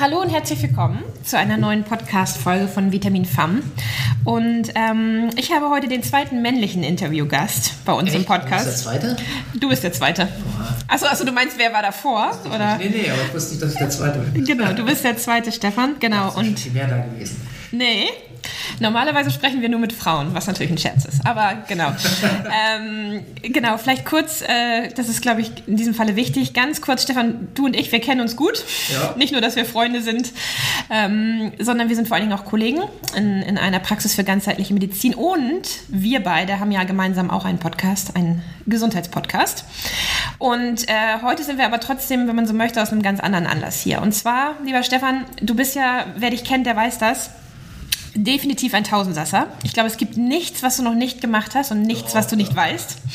Hallo und herzlich willkommen zu einer neuen Podcast-Folge von Vitamin FAM. Und ähm, ich habe heute den zweiten männlichen Interviewgast bei uns Echt? im Podcast. Du bist der Zweite? Du bist der Zweite. Achso, achso, du meinst, wer war davor? Oder? Nee, nee, aber ich wusste nicht, dass ich der Zweite bin. Genau, du bist der Zweite, Stefan. Genau. Schon Und viel mehr da gewesen. nee, normalerweise sprechen wir nur mit Frauen, was natürlich ein Scherz ist. Aber genau. ähm, genau, vielleicht kurz, äh, das ist, glaube ich, in diesem Falle wichtig. Ganz kurz, Stefan, du und ich, wir kennen uns gut. Ja. Nicht nur, dass wir Freunde sind, ähm, sondern wir sind vor allen Dingen auch Kollegen in, in einer Praxis für ganzheitliche Medizin. Und wir beide haben ja gemeinsam auch einen Podcast, einen Gesundheitspodcast. Und äh, heute sind wir aber trotzdem, wenn man so möchte, aus einem ganz anderen Anlass hier. Und zwar, lieber Stefan, du bist ja, wer dich kennt, der weiß das. Definitiv ein Tausendsasser. Ich glaube, es gibt nichts, was du noch nicht gemacht hast und nichts, was du nicht weißt.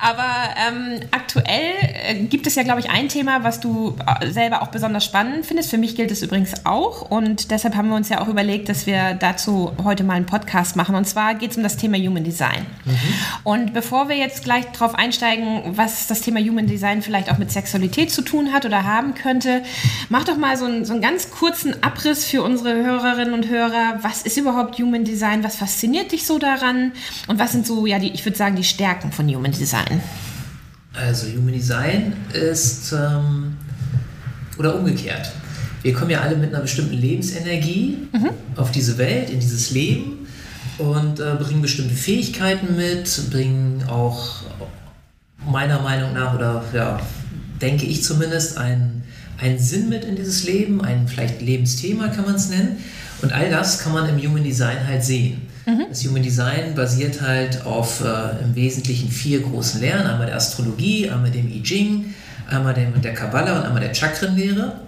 Aber ähm, aktuell äh, gibt es ja, glaube ich, ein Thema, was du äh, selber auch besonders spannend findest. Für mich gilt es übrigens auch. Und deshalb haben wir uns ja auch überlegt, dass wir dazu heute mal einen Podcast machen. Und zwar geht es um das Thema Human Design. Und bevor wir jetzt gleich darauf einsteigen, was das Thema Human Design vielleicht auch mit Sexualität zu tun hat oder haben könnte, mach doch mal so einen, so einen ganz kurzen Abriss für unsere Hörerinnen und Hörer. Was ist überhaupt Human Design? Was fasziniert dich so daran? Und was sind so, ja, die, ich würde sagen, die Stärken von Human Design? Also Human Design ist, ähm, oder umgekehrt. Wir kommen ja alle mit einer bestimmten Lebensenergie auf diese Welt, in dieses Leben und äh, bringen bestimmte Fähigkeiten mit, bringen auch meiner Meinung nach, oder ja, denke ich zumindest, einen, einen Sinn mit in dieses Leben, ein vielleicht Lebensthema kann man es nennen. Und all das kann man im Human Design halt sehen. Das Human Design basiert halt auf äh, im Wesentlichen vier großen Lehren. Einmal der Astrologie, einmal dem I Ching, einmal dem, der Kabbala und einmal der Chakrenlehre.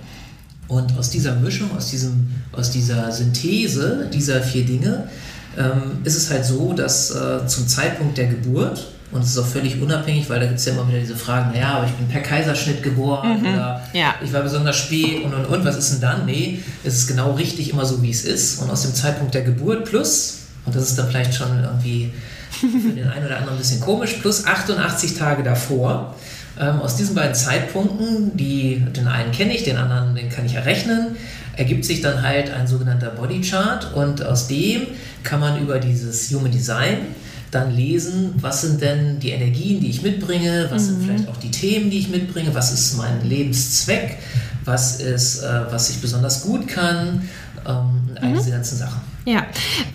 Und aus dieser Mischung, aus, diesem, aus dieser Synthese dieser vier Dinge ähm, ist es halt so, dass äh, zum Zeitpunkt der Geburt, und es ist auch völlig unabhängig, weil da gibt es ja immer wieder diese Fragen, naja, aber ich bin per Kaiserschnitt geboren oder ja. ich war besonders spät und und und, was ist denn dann? Nee, es ist genau richtig immer so, wie es ist. Und aus dem Zeitpunkt der Geburt plus, und das ist dann vielleicht schon irgendwie für den einen oder anderen ein bisschen komisch, plus 88 Tage davor. Ähm, aus diesen beiden Zeitpunkten, die, den einen kenne ich, den anderen, den kann ich errechnen, ergibt sich dann halt ein sogenannter Bodychart und aus dem kann man über dieses Human Design dann lesen, was sind denn die Energien, die ich mitbringe, was sind vielleicht auch die Themen, die ich mitbringe, was ist mein Lebenszweck, was ist, äh, was ich besonders gut kann, ähm, all diese ganzen Sachen. Ja,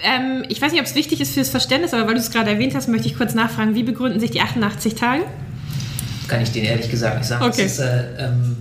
ähm, ich weiß nicht, ob es wichtig ist fürs Verständnis, aber weil du es gerade erwähnt hast, möchte ich kurz nachfragen, wie begründen sich die 88 Tage? Kann ich dir ehrlich gesagt nicht sagen. Okay. Das ist, äh, ähm,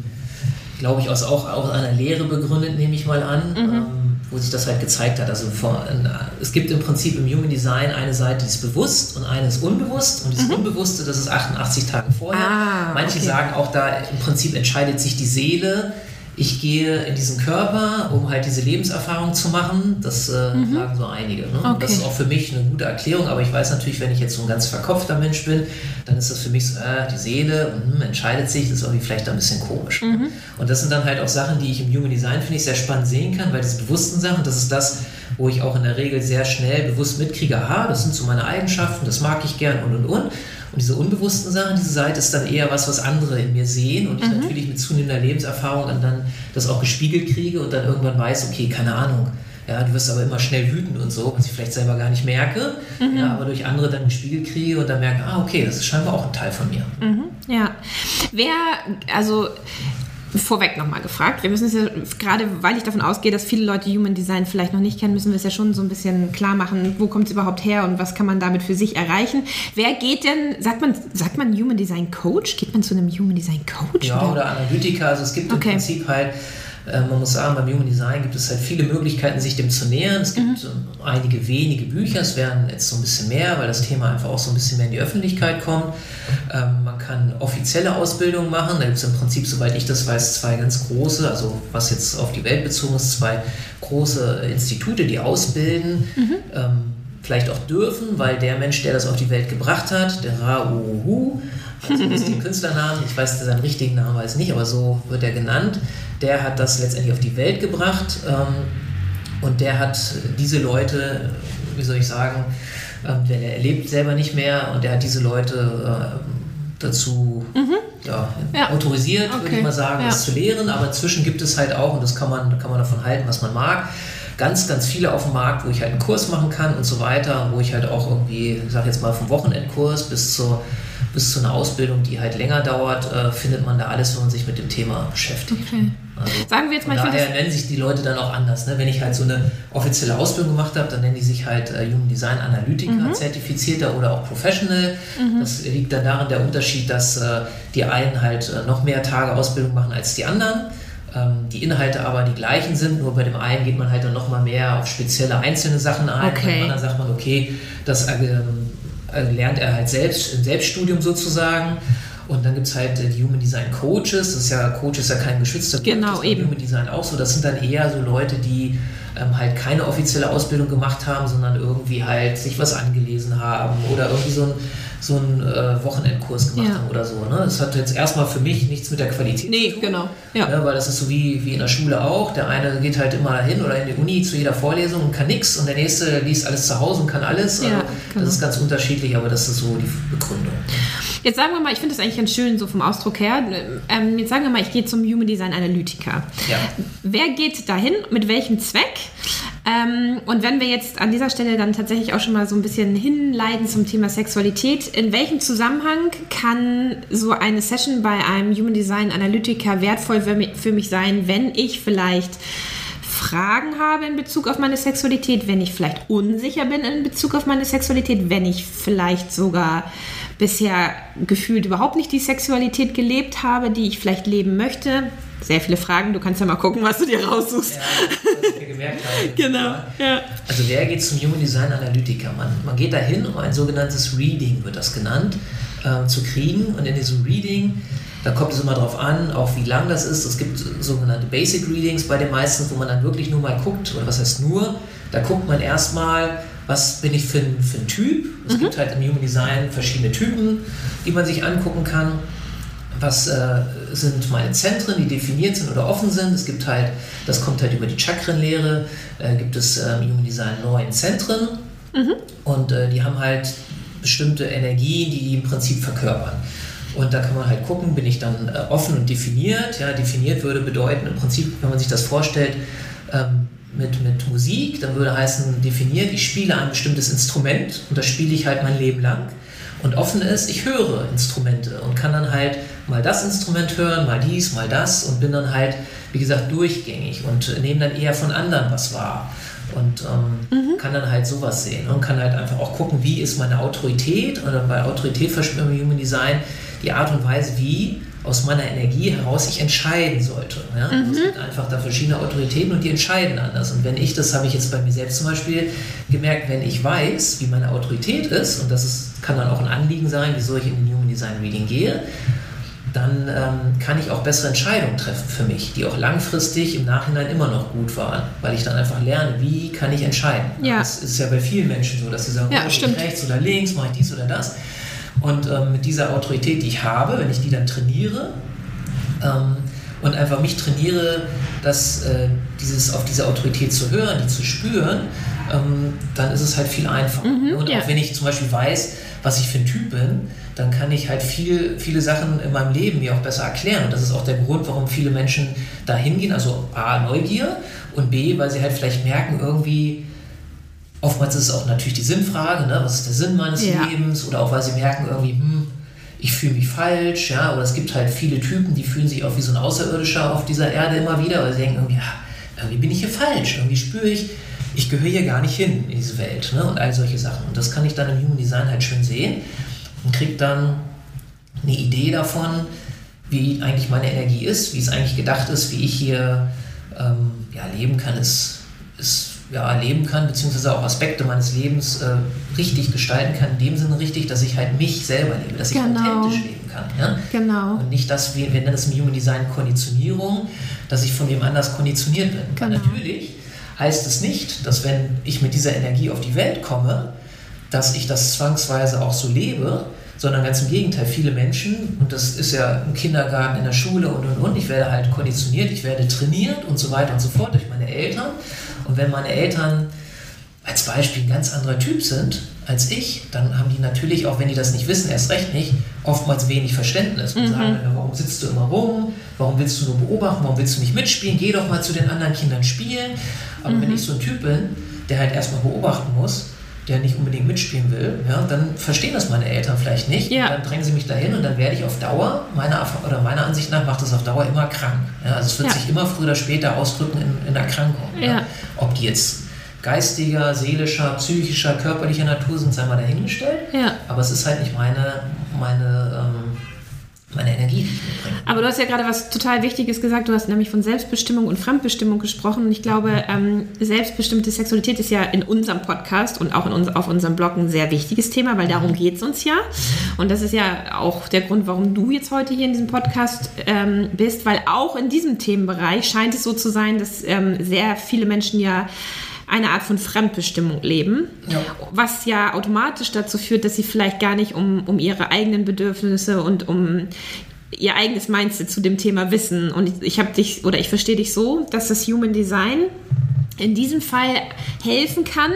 glaube ich, aus, auch aus einer Lehre begründet, nehme ich mal an, ähm, wo sich das halt gezeigt hat. Also vor, äh, es gibt im Prinzip im Human Design eine Seite, die ist bewusst und eine ist unbewusst. Und dieses Unbewusste, das ist 88 Tage vorher. Ah, Manche okay. sagen auch, da im Prinzip entscheidet sich die Seele. Ich gehe in diesen Körper, um halt diese Lebenserfahrung zu machen. Das äh, sagen so einige. Ne? Und Das Mhm. Okay. ist auch für mich eine gute Erklärung, aber ich weiß natürlich, wenn ich jetzt so ein ganz verkopfter Mensch bin, dann ist das für mich so, äh, die Seele hm, entscheidet sich, das ist irgendwie vielleicht ein bisschen komisch. Mhm. Und das sind dann halt auch Sachen, die ich im Human Design, finde ich, sehr spannend sehen kann, weil diese bewussten Sachen, das ist das, wo ich auch in der Regel sehr schnell bewusst mitkriege, aha, das sind so meine Eigenschaften, das mag ich gern und und und. Und diese unbewussten Sachen, diese Seite ist dann eher was, was andere in mir sehen und ich Mhm. natürlich mit zunehmender Lebenserfahrung dann das auch gespiegelt kriege und dann irgendwann weiß, okay, keine Ahnung, ja, du wirst aber immer schnell wütend und so, was ich vielleicht selber gar nicht merke, Mhm. ja, aber durch andere dann gespiegelt kriege und dann merke, ah, okay, das ist scheinbar auch ein Teil von mir. Ja. Wer, also vorweg nochmal gefragt, wir müssen es ja, gerade weil ich davon ausgehe, dass viele Leute Human Design vielleicht noch nicht kennen, müssen wir es ja schon so ein bisschen klar machen, wo kommt es überhaupt her und was kann man damit für sich erreichen. Wer geht denn, sagt man, sagt man Human Design Coach? Geht man zu einem Human Design Coach? Ja, oder Analytiker. Also es gibt Okay. im Prinzip halt, äh, man muss sagen, beim Human Design gibt es halt viele Möglichkeiten, sich dem zu nähern. Es gibt ähm, einige wenige Bücher, es werden jetzt so ein bisschen mehr, weil das Thema einfach auch so ein bisschen mehr in die Öffentlichkeit kommt. Ähm, man kann offizielle Ausbildung machen. Da gibt es im Prinzip, soweit ich das weiß, zwei ganz große, also was jetzt auf die Welt bezogen ist, zwei große Institute, die ausbilden. Ähm, vielleicht auch dürfen, weil der Mensch, der das auf die Welt gebracht hat, der Ra-Uhu, also das ist den Künstlernamen, ich weiß seinen richtigen Namen weiß nicht, aber so wird er genannt, der hat das letztendlich auf die Welt gebracht ähm, und der hat diese Leute, wie soll ich sagen, ähm, der, er lebt selber nicht mehr und der hat diese Leute äh, dazu ja, ja. autorisiert, okay. würde ich mal sagen, das zu lehren. Aber inzwischen gibt es halt auch, und das kann man, kann man davon halten, was man mag, ganz, ganz viele auf dem Markt, wo ich halt einen Kurs machen kann und so weiter, wo ich halt auch irgendwie, ich sag jetzt mal vom Wochenendkurs bis zur bis zu einer Ausbildung, die halt länger dauert, äh, findet man da alles, wenn man sich mit dem Thema beschäftigt. Okay. Also, Sagen wir jetzt mal, daher nennen sich die Leute dann auch anders. Ne? Wenn ich halt so eine offizielle Ausbildung gemacht habe, dann nennen die sich halt äh, Human Design Analytiker, mhm. Zertifizierter oder auch Professional. Mhm. Das liegt dann darin der Unterschied, dass äh, die einen halt äh, noch mehr Tage Ausbildung machen als die anderen ähm, die Inhalte aber die gleichen sind, nur bei dem einen geht man halt dann nochmal mehr auf spezielle einzelne Sachen ein, okay. beim anderen sagt man, okay, das ähm, äh, lernt er halt selbst im Selbststudium sozusagen. Und dann gibt es halt die Human Design Coaches. Das ist ja, Coach ist ja kein geschützter genau, das eben. Human Design auch so. Das sind dann eher so Leute, die ähm, halt keine offizielle Ausbildung gemacht haben, sondern irgendwie halt sich was angelesen haben oder irgendwie so ein so einen äh, Wochenendkurs gemacht ja. haben oder so. Ne? Das hat jetzt erstmal für mich nichts mit der Qualität nee, zu tun. genau. Ja. Ne? Weil das ist so wie, wie in der Schule auch. Der eine geht halt immer dahin oder in die Uni zu jeder Vorlesung und kann nichts und der nächste liest alles zu Hause und kann alles. Also ja, genau. Das ist ganz unterschiedlich, aber das ist so die Begründung. Jetzt sagen wir mal, ich finde das eigentlich ganz schön so vom Ausdruck her. Ähm, jetzt sagen wir mal, ich gehe zum Human Design Analytiker. Ja. Wer geht dahin? Mit welchem Zweck? Ähm, und wenn wir jetzt an dieser Stelle dann tatsächlich auch schon mal so ein bisschen hinleiten zum Thema Sexualität, in welchem Zusammenhang kann so eine Session bei einem Human Design Analytiker wertvoll für mich sein, wenn ich vielleicht Fragen habe in Bezug auf meine Sexualität, wenn ich vielleicht unsicher bin in Bezug auf meine Sexualität, wenn ich vielleicht sogar bisher gefühlt überhaupt nicht die Sexualität gelebt habe, die ich vielleicht leben möchte. Sehr viele Fragen, du kannst ja mal gucken, was du dir raussuchst. Ja, was mir gemerkt habe. genau. Ja. Also wer geht zum Human Design Analytiker? Man, man geht dahin, um ein sogenanntes Reading, wird das genannt, äh, zu kriegen. Und in diesem Reading da kommt es immer darauf an, auch wie lang das ist. Es gibt sogenannte Basic Readings bei den meisten, wo man dann wirklich nur mal guckt, oder was heißt nur, da guckt man erstmal, was bin ich für ein, für ein Typ. Es mhm. gibt halt im Human Design verschiedene Typen, die man sich angucken kann. Was äh, sind meine Zentren, die definiert sind oder offen sind? Es gibt halt, das kommt halt über die Chakrenlehre, äh, gibt es im Human Design neun Zentren mhm. und äh, die haben halt bestimmte Energien, die die im Prinzip verkörpern. Und da kann man halt gucken, bin ich dann äh, offen und definiert. Ja, definiert würde bedeuten, im Prinzip, wenn man sich das vorstellt, ähm, mit, mit Musik, dann würde heißen, definiert, ich spiele ein bestimmtes Instrument und das spiele ich halt mein Leben lang. Und offen ist, ich höre Instrumente und kann dann halt mal das Instrument hören, mal dies, mal das und bin dann halt, wie gesagt, durchgängig und nehme dann eher von anderen was wahr und ähm, mhm. kann dann halt sowas sehen und kann halt einfach auch gucken, wie ist meine Autorität oder bei Autorität verspüren wir Human Design die Art und Weise, wie aus meiner Energie heraus ich entscheiden sollte. Ja? Mhm. Es gibt einfach da verschiedene Autoritäten und die entscheiden anders. Und wenn ich, das habe ich jetzt bei mir selbst zum Beispiel gemerkt, wenn ich weiß, wie meine Autorität ist, und das ist, kann dann auch ein Anliegen sein, wieso ich in den Human Design Reading gehe, dann ähm, kann ich auch bessere Entscheidungen treffen für mich, die auch langfristig im Nachhinein immer noch gut waren, weil ich dann einfach lerne, wie kann ich entscheiden. Ja. Das ist ja bei vielen Menschen so, dass sie sagen, ja, oh, ich rechts oder links, mache ich dies oder das. Und ähm, mit dieser Autorität, die ich habe, wenn ich die dann trainiere ähm, und einfach mich trainiere, dass, äh, dieses, auf diese Autorität zu hören, die zu spüren, ähm, dann ist es halt viel einfacher. Mhm, und ja. auch wenn ich zum Beispiel weiß, was ich für ein Typ bin, dann kann ich halt viel, viele Sachen in meinem Leben mir auch besser erklären. Und das ist auch der Grund, warum viele Menschen da hingehen. Also A, Neugier und B, weil sie halt vielleicht merken, irgendwie, Oftmals ist es auch natürlich die Sinnfrage, ne? was ist der Sinn meines ja. Lebens? Oder auch weil sie merken irgendwie, hm, ich fühle mich falsch, ja, oder es gibt halt viele Typen, die fühlen sich auch wie so ein Außerirdischer auf dieser Erde immer wieder, weil sie denken irgendwie, ja, irgendwie bin ich hier falsch, irgendwie spüre ich, ich gehöre hier gar nicht hin in diese Welt ne? und all solche Sachen. Und das kann ich dann im Human Design halt schön sehen und kriege dann eine Idee davon, wie eigentlich meine Energie ist, wie es eigentlich gedacht ist, wie ich hier ähm, ja, leben kann, ist, ist ja, leben kann, beziehungsweise auch Aspekte meines Lebens äh, richtig gestalten kann, in dem Sinne richtig, dass ich halt mich selber lebe, dass ich genau. authentisch leben kann. Ja? Genau. Und nicht das, wir, wir nennen es im Human Design Konditionierung, dass ich von jemand anders konditioniert bin. Genau. Natürlich heißt es nicht, dass wenn ich mit dieser Energie auf die Welt komme, dass ich das zwangsweise auch so lebe, sondern ganz im Gegenteil, viele Menschen, und das ist ja im Kindergarten, in der Schule und und und, ich werde halt konditioniert, ich werde trainiert und so weiter und so fort durch meine Eltern. Und wenn meine Eltern als Beispiel ein ganz anderer Typ sind als ich, dann haben die natürlich, auch wenn die das nicht wissen, erst recht nicht, oftmals wenig Verständnis und mhm. sagen, warum sitzt du immer rum, warum willst du nur beobachten, warum willst du nicht mitspielen, geh doch mal zu den anderen Kindern spielen. Aber mhm. wenn ich so ein Typ bin, der halt erstmal beobachten muss, der nicht unbedingt mitspielen will, ja, dann verstehen das meine Eltern vielleicht nicht. Ja. dann drängen sie mich dahin und dann werde ich auf Dauer, meiner, oder meiner Ansicht nach, macht das auf Dauer immer krank. Ja, also es wird ja. sich immer früher oder später ausdrücken in, in Erkrankung. Ja. Ob die jetzt geistiger, seelischer, psychischer, körperlicher Natur sind, sei mal dahingestellt. Ja. Aber es ist halt nicht meine, meine ähm, meine Energie, die ich mitbringe. Aber du hast ja gerade was total Wichtiges gesagt. Du hast nämlich von Selbstbestimmung und Fremdbestimmung gesprochen. Und ich glaube, ähm, selbstbestimmte Sexualität ist ja in unserem Podcast und auch in uns, auf unserem Blog ein sehr wichtiges Thema, weil darum geht es uns ja. Und das ist ja auch der Grund, warum du jetzt heute hier in diesem Podcast ähm, bist, weil auch in diesem Themenbereich scheint es so zu sein, dass ähm, sehr viele Menschen ja eine Art von Fremdbestimmung leben, ja. was ja automatisch dazu führt, dass sie vielleicht gar nicht um, um ihre eigenen Bedürfnisse und um ihr eigenes Mindset zu dem Thema wissen. Und ich, ich habe dich oder ich verstehe dich so, dass das Human Design in diesem Fall helfen kann,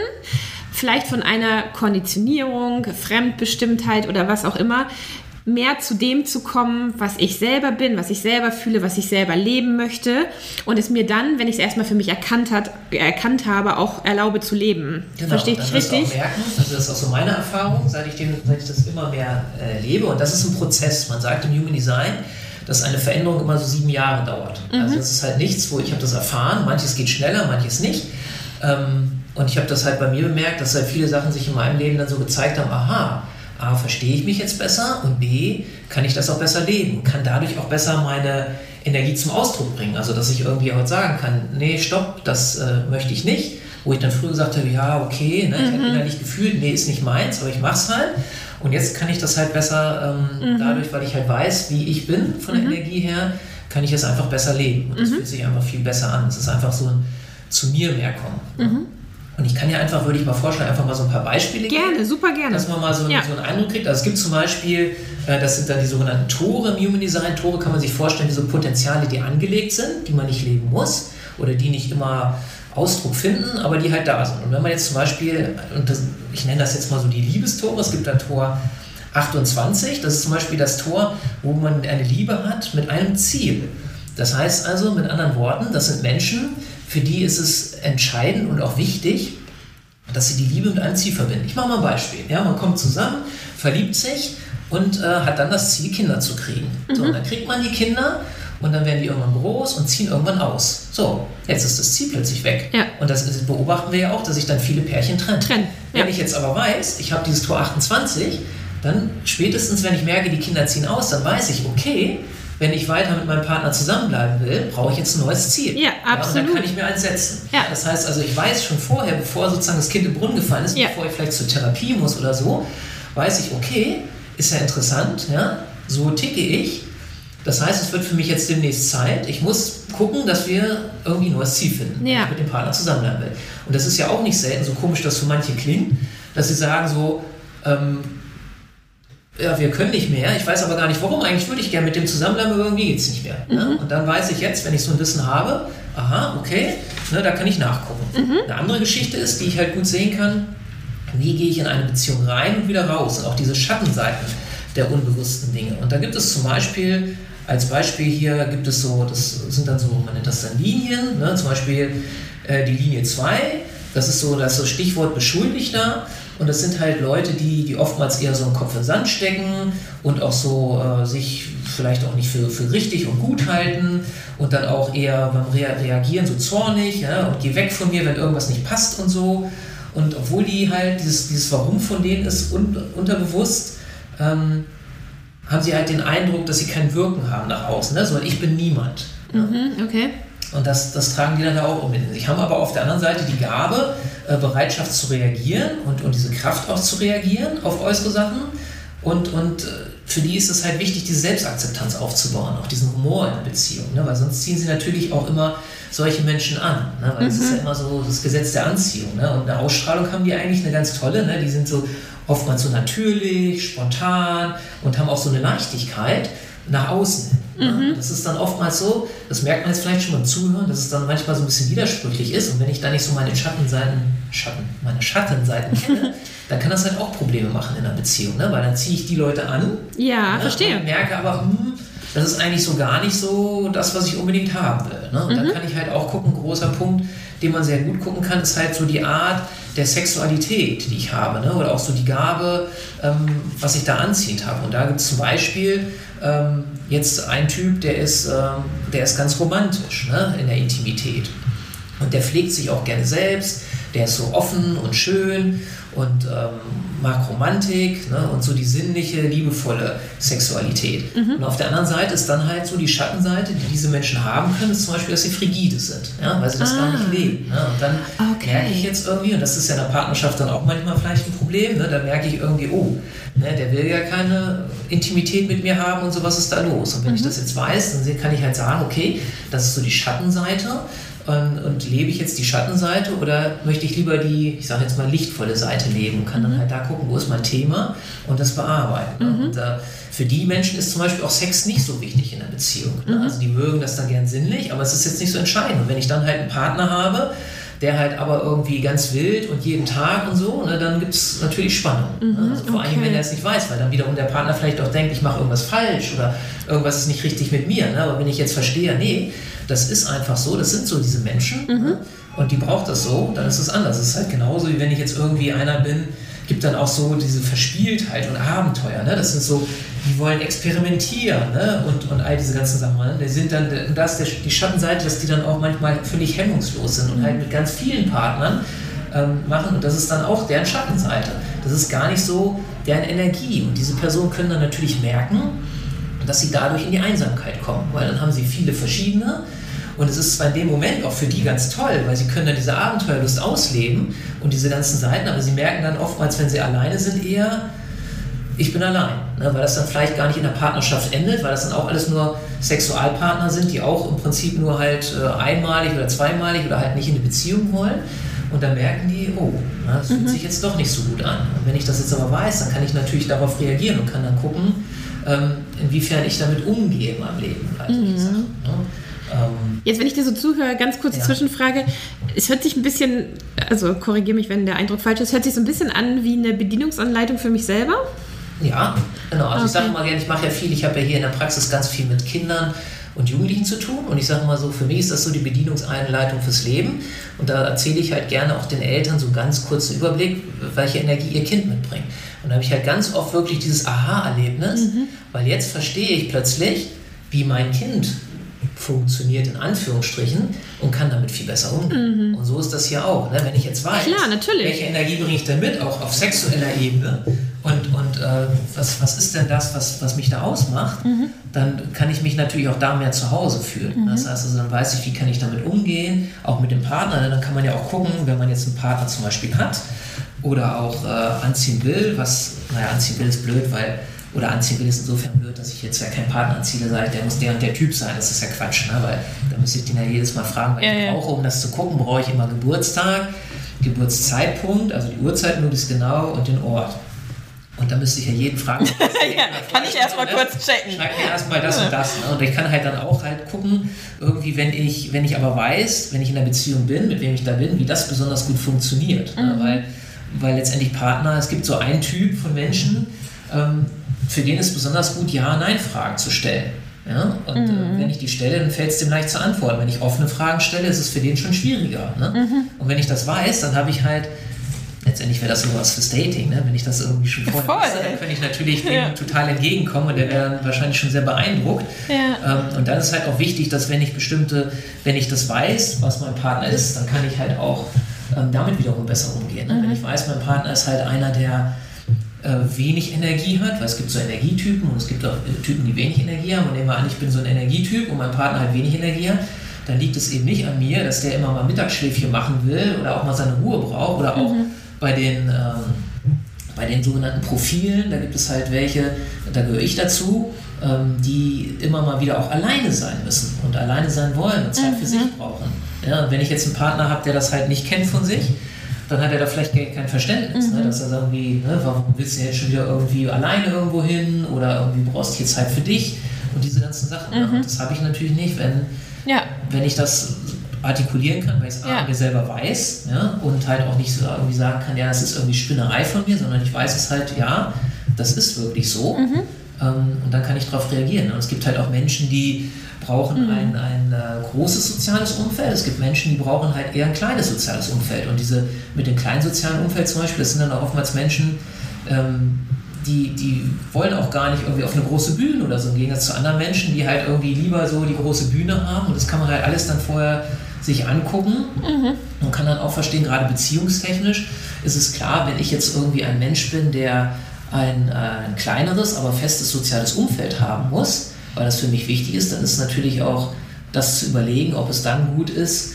vielleicht von einer Konditionierung, Fremdbestimmtheit oder was auch immer, mehr zu dem zu kommen, was ich selber bin, was ich selber fühle, was ich selber leben möchte und es mir dann, wenn ich es erstmal für mich erkannt, hat, erkannt habe, auch erlaube zu leben. Genau, Verstehe ich dich richtig? Auch merken, also das ist auch so meine Erfahrung, seit ich, den, seit ich das immer mehr äh, lebe und das ist ein Prozess. Man sagt im Human Design, dass eine Veränderung immer so sieben Jahre dauert. Mhm. Also das ist halt nichts, wo ich habe das erfahren, manches geht schneller, manches nicht. Ähm, und ich habe das halt bei mir bemerkt, dass halt viele Sachen sich in meinem Leben dann so gezeigt haben, aha, A, verstehe ich mich jetzt besser und B, kann ich das auch besser leben, kann dadurch auch besser meine Energie zum Ausdruck bringen. Also, dass ich irgendwie auch sagen kann, nee, stopp, das äh, möchte ich nicht. Wo ich dann früher gesagt habe, ja, okay, ne, ich mhm. habe innerlich gefühlt, nee, ist nicht meins, aber ich mache es halt. Und jetzt kann ich das halt besser, ähm, mhm. dadurch, weil ich halt weiß, wie ich bin von der mhm. Energie her, kann ich es einfach besser leben. Und das mhm. fühlt sich einfach viel besser an. Es ist einfach so ein zu mir mehr kommen. Und ich kann ja einfach, würde ich mal vorschlagen, einfach mal so ein paar Beispiele gerne, geben. Gerne, super gerne. Dass man mal so, ja. so einen Eindruck kriegt. Also es gibt zum Beispiel, äh, das sind dann die sogenannten Tore im Human Design. Tore kann man sich vorstellen wie so Potenziale, die angelegt sind, die man nicht leben muss oder die nicht immer Ausdruck finden, aber die halt da sind. Und wenn man jetzt zum Beispiel, und das, ich nenne das jetzt mal so die Liebestore, es gibt da Tor 28, das ist zum Beispiel das Tor, wo man eine Liebe hat mit einem Ziel. Das heißt also, mit anderen Worten, das sind Menschen, für die ist es entscheidend und auch wichtig, dass sie die Liebe mit einem Ziel verbinden. Ich mache mal ein Beispiel. Ja, man kommt zusammen, verliebt sich und äh, hat dann das Ziel, Kinder zu kriegen. Mhm. So, und dann kriegt man die Kinder und dann werden die irgendwann groß und ziehen irgendwann aus. So, jetzt ist das Ziel plötzlich weg. Ja. Und das beobachten wir ja auch, dass sich dann viele Pärchen trennen. trennen. Ja. Wenn ich jetzt aber weiß, ich habe dieses Tor 28, dann spätestens, wenn ich merke, die Kinder ziehen aus, dann weiß ich, okay, wenn ich weiter mit meinem Partner zusammenbleiben will, brauche ich jetzt ein neues Ziel. Ja, absolut. Ja, und dann kann ich mir eins setzen. Ja. Das heißt also, ich weiß schon vorher, bevor sozusagen das Kind im Brunnen gefallen ist, ja. bevor ich vielleicht zur Therapie muss oder so, weiß ich, okay, ist ja interessant, ja, so ticke ich. Das heißt, es wird für mich jetzt demnächst Zeit. Ich muss gucken, dass wir irgendwie ein neues Ziel finden, ja. wenn ich mit dem Partner zusammenbleiben will. Und das ist ja auch nicht selten, so komisch das für manche klingt, dass sie sagen so, ähm, ja, wir können nicht mehr, ich weiß aber gar nicht warum, eigentlich würde ich gerne mit dem zusammenbleiben, aber irgendwie geht es nicht mehr. Ne? Mhm. Ne? Und dann weiß ich jetzt, wenn ich so ein Wissen habe, aha, okay, ne, da kann ich nachgucken. Mhm. Eine andere Geschichte ist, die ich halt gut sehen kann, wie gehe ich in eine Beziehung rein und wieder raus und auch diese Schattenseiten der unbewussten Dinge. Und da gibt es zum Beispiel, als Beispiel hier gibt es so, das sind dann so, man nennt das dann Linien, ne? zum Beispiel äh, die Linie 2, das ist so das so Stichwort Beschuldigter. Und das sind halt Leute, die, die oftmals eher so im Kopf in den Sand stecken und auch so äh, sich vielleicht auch nicht für, für richtig und gut halten und dann auch eher beim Re Reagieren so zornig ja, und geh weg von mir, wenn irgendwas nicht passt und so. Und obwohl die halt dieses, dieses Warum von denen ist un unterbewusst, ähm, haben sie halt den Eindruck, dass sie kein Wirken haben nach außen, ne? sondern ich bin niemand. Mhm, okay. Und das, das tragen die dann ja auch um sich. Haben aber auf der anderen Seite die Gabe, äh, Bereitschaft zu reagieren und, und diese Kraft auch zu reagieren auf äußere Sachen. Und, und äh, für die ist es halt wichtig, diese Selbstakzeptanz aufzubauen, auch diesen Humor in der Beziehung. Ne? Weil sonst ziehen sie natürlich auch immer solche Menschen an. Ne? Weil es mhm. ist ja immer so das Gesetz der Anziehung. Ne? Und eine Ausstrahlung haben die eigentlich eine ganz tolle. Ne? Die sind so oftmals so natürlich, spontan und haben auch so eine Leichtigkeit nach außen hin. Mhm. Das ist dann oftmals so, das merkt man jetzt vielleicht schon beim Zuhören, dass es dann manchmal so ein bisschen widersprüchlich ist. Und wenn ich da nicht so meine Schattenseiten, Schatten, meine Schattenseiten kenne, dann kann das halt auch Probleme machen in einer Beziehung. Ne? Weil dann ziehe ich die Leute an. Ja, ne? verstehe. Und merke aber, hm, das ist eigentlich so gar nicht so das, was ich unbedingt haben will. Ne? Und mhm. dann kann ich halt auch gucken, großer Punkt, den man sehr gut gucken kann, ist halt so die Art der Sexualität, die ich habe. Ne? Oder auch so die Gabe, ähm, was ich da anziehend habe. Und da gibt es zum Beispiel ähm, jetzt ein Typ, der ist, ähm, der ist ganz romantisch ne? in der Intimität. Und der pflegt sich auch gerne selbst, der ist so offen und schön und ähm, mag Romantik ne, und so die sinnliche, liebevolle Sexualität. Mhm. Und auf der anderen Seite ist dann halt so die Schattenseite, die diese Menschen haben können, ist zum Beispiel, dass sie frigide sind, ja, weil sie das ah. gar nicht leben. Ne? Und dann okay. merke ich jetzt irgendwie, und das ist ja in der Partnerschaft dann auch manchmal vielleicht ein Problem, ne, da merke ich irgendwie, oh, ne, der will ja keine Intimität mit mir haben und so, was ist da los? Und wenn mhm. ich das jetzt weiß, dann kann ich halt sagen, okay, das ist so die Schattenseite und, und, lebe ich jetzt die Schattenseite oder möchte ich lieber die, ich sage jetzt mal, lichtvolle Seite leben und kann mhm. dann halt da gucken, wo ist mein Thema und das bearbeiten. Mhm. Und äh, für die Menschen ist zum Beispiel auch Sex nicht so wichtig in der Beziehung. Ne? Mhm. Also die mögen das dann gern sinnlich, aber es ist jetzt nicht so entscheidend. Und wenn ich dann halt einen Partner habe, der halt aber irgendwie ganz wild und jeden Tag und so, ne, dann gibt es natürlich Spannung. Ne? Mhm, also vor okay. allem, wenn er es nicht weiß, weil dann wiederum der Partner vielleicht auch denkt, ich mache irgendwas falsch oder irgendwas ist nicht richtig mit mir. Ne? Aber wenn ich jetzt verstehe, nee, das ist einfach so, das sind so diese Menschen mhm. ne? und die braucht das so, dann ist es anders. Es ist halt genauso, wie wenn ich jetzt irgendwie einer bin, gibt dann auch so diese Verspieltheit und Abenteuer. Ne? Das sind so, die wollen experimentieren ne? und, und all diese ganzen Sachen. Ne? Die sind dann, das ist die Schattenseite, dass die dann auch manchmal völlig hemmungslos sind und halt mit ganz vielen Partnern ähm, machen. Und das ist dann auch deren Schattenseite. Das ist gar nicht so deren Energie. Und diese Personen können dann natürlich merken, dass sie dadurch in die Einsamkeit kommen, weil dann haben sie viele verschiedene. Und es ist zwar in dem Moment auch für die ganz toll, weil sie können dann diese Abenteuerlust ausleben und diese ganzen Seiten, aber sie merken dann oftmals, wenn sie alleine sind, eher, ich bin allein. Ne? Weil das dann vielleicht gar nicht in der Partnerschaft endet, weil das dann auch alles nur Sexualpartner sind, die auch im Prinzip nur halt äh, einmalig oder zweimalig oder halt nicht in eine Beziehung wollen. Und dann merken die, oh, na, das fühlt mhm. sich jetzt doch nicht so gut an. Und wenn ich das jetzt aber weiß, dann kann ich natürlich darauf reagieren und kann dann gucken, ähm, inwiefern ich damit umgehe in meinem Leben. Also mhm. Sachen, ne? Ähm, Jetzt, wenn ich dir so zuhöre, ganz kurze ja. Zwischenfrage. Es hört sich ein bisschen, also korrigiere mich, wenn der Eindruck falsch ist, hört sich so ein bisschen an wie eine Bedienungsanleitung für mich selber. Ja, genau. Also okay. ich sage mal gerne, ich mache ja viel, ich habe ja hier in der Praxis ganz viel mit Kindern und Jugendlichen zu tun. Und ich sage mal so, für mich ist das so die Bedienungseinleitung fürs Leben. Und da erzähle ich halt gerne auch den Eltern so ganz kurzen Überblick, welche Energie ihr Kind mitbringt. Und da habe ich halt ganz oft wirklich dieses Aha-Erlebnis, mhm. weil jetzt verstehe ich plötzlich, wie mein Kind funktioniert in Anführungsstrichen und kann damit viel besser umgehen. Mhm. Und so ist das hier auch. Ne? Wenn ich jetzt weiß, Klar, welche Energie bringe ich da mit, auch auf sexueller Ebene und, und äh, was, was ist denn das, was, was mich da ausmacht, mhm. dann kann ich mich natürlich auch da mehr zu Hause fühlen. Mhm. Das heißt also, dann weiß ich, wie kann ich damit umgehen, auch mit dem Partner. Ne? Dann kann man ja auch gucken, wenn man jetzt einen Partner zum Beispiel hat oder auch äh, anziehen will, was, naja, anziehen will ist blöd, weil oder anziehen will, ist insofern blöd, dass ich jetzt ja keinen Partner anziehe, sage, der muss der und der Typ sein. Das ist ja Quatsch, ne? weil da müsste ich den ja jedes Mal fragen, weil ja, ich brauche, um das zu gucken, brauche ich immer Geburtstag, Geburtszeitpunkt, also die Uhrzeit möglichst genau und den Ort. Und da müsste ich ja jeden fragen. ja, kann ich erstmal kurz checken. Schreib mir erstmal das und das. Ne? Und ich kann halt dann auch halt gucken, irgendwie, wenn ich, wenn ich aber weiß, wenn ich in einer Beziehung bin, mit wem ich da bin, wie das besonders gut funktioniert. Ne? Mhm. Ne? Weil, weil letztendlich Partner, es gibt so einen Typ von Menschen, ähm, für den ist besonders gut, Ja-Nein-Fragen zu stellen. Ja? Und äh, mhm. äh, wenn ich die stelle, dann fällt es dem leicht zu antworten. Wenn ich offene Fragen stelle, ist es für den schon schwieriger. Ne? Mhm. Und wenn ich das weiß, dann habe ich halt, letztendlich wäre das sowas fürs Dating, ne? wenn ich das irgendwie schon vorher Voll. wüsste, dann könnte ich natürlich dem ja. total entgegenkommen und der wäre dann wahrscheinlich schon sehr beeindruckt. Ja. Ähm, und dann ist halt auch wichtig, dass wenn ich bestimmte, wenn ich das weiß, was mein Partner ist, dann kann ich halt auch ähm, damit wiederum besser umgehen. Ne? Mhm. Wenn ich weiß, mein Partner ist halt einer, der wenig Energie hat, weil es gibt so Energietypen und es gibt auch äh, Typen, die wenig Energie haben. Und nehmen wir an, ich bin so ein Energietyp und mein Partner hat wenig Energie hat, dann liegt es eben nicht an mir, dass der immer mal Mittagsschläfchen machen will oder auch mal seine Ruhe braucht oder auch mhm. bei den ähm, bei den sogenannten Profilen, da gibt es halt welche, da gehöre ich dazu, ähm, die immer mal wieder auch alleine sein müssen und alleine sein wollen und Zeit mhm. für sich brauchen. Ja, und wenn ich jetzt einen Partner habe, der das halt nicht kennt von sich, dann hat er da vielleicht kein Verständnis, ne? mhm. ne? dass er sagt, irgendwie, ne, warum willst du jetzt schon wieder irgendwie alleine irgendwo hin oder irgendwie brauchst du hier Zeit für dich und diese ganzen Sachen. Mhm. Das habe ich natürlich nicht, wenn, ja. wenn ich das artikulieren kann, weil ich es ja. mir selber weiß ja, und halt auch nicht so irgendwie sagen kann, ja, das ist irgendwie Spinnerei von mir, sondern ich weiß es halt, ja, das ist wirklich so. Mhm. Ähm, und dann kann ich darauf reagieren. Und es gibt halt auch Menschen, die brauchen mhm. ein, ein äh, großes soziales Umfeld. Es gibt Menschen, die brauchen halt eher ein kleines soziales Umfeld. Und diese mit dem kleinen sozialen Umfeld zum Beispiel, das sind dann auch oftmals Menschen, ähm, die, die wollen auch gar nicht irgendwie auf eine große Bühne oder so, im Gegensatz zu anderen Menschen, die halt irgendwie lieber so die große Bühne haben. Und das kann man halt alles dann vorher sich angucken mhm. und kann dann auch verstehen, gerade beziehungstechnisch ist es klar, wenn ich jetzt irgendwie ein Mensch bin, der ein, äh, ein kleineres, aber festes soziales Umfeld haben muss, weil das für mich wichtig ist, dann ist natürlich auch das zu überlegen, ob es dann gut ist,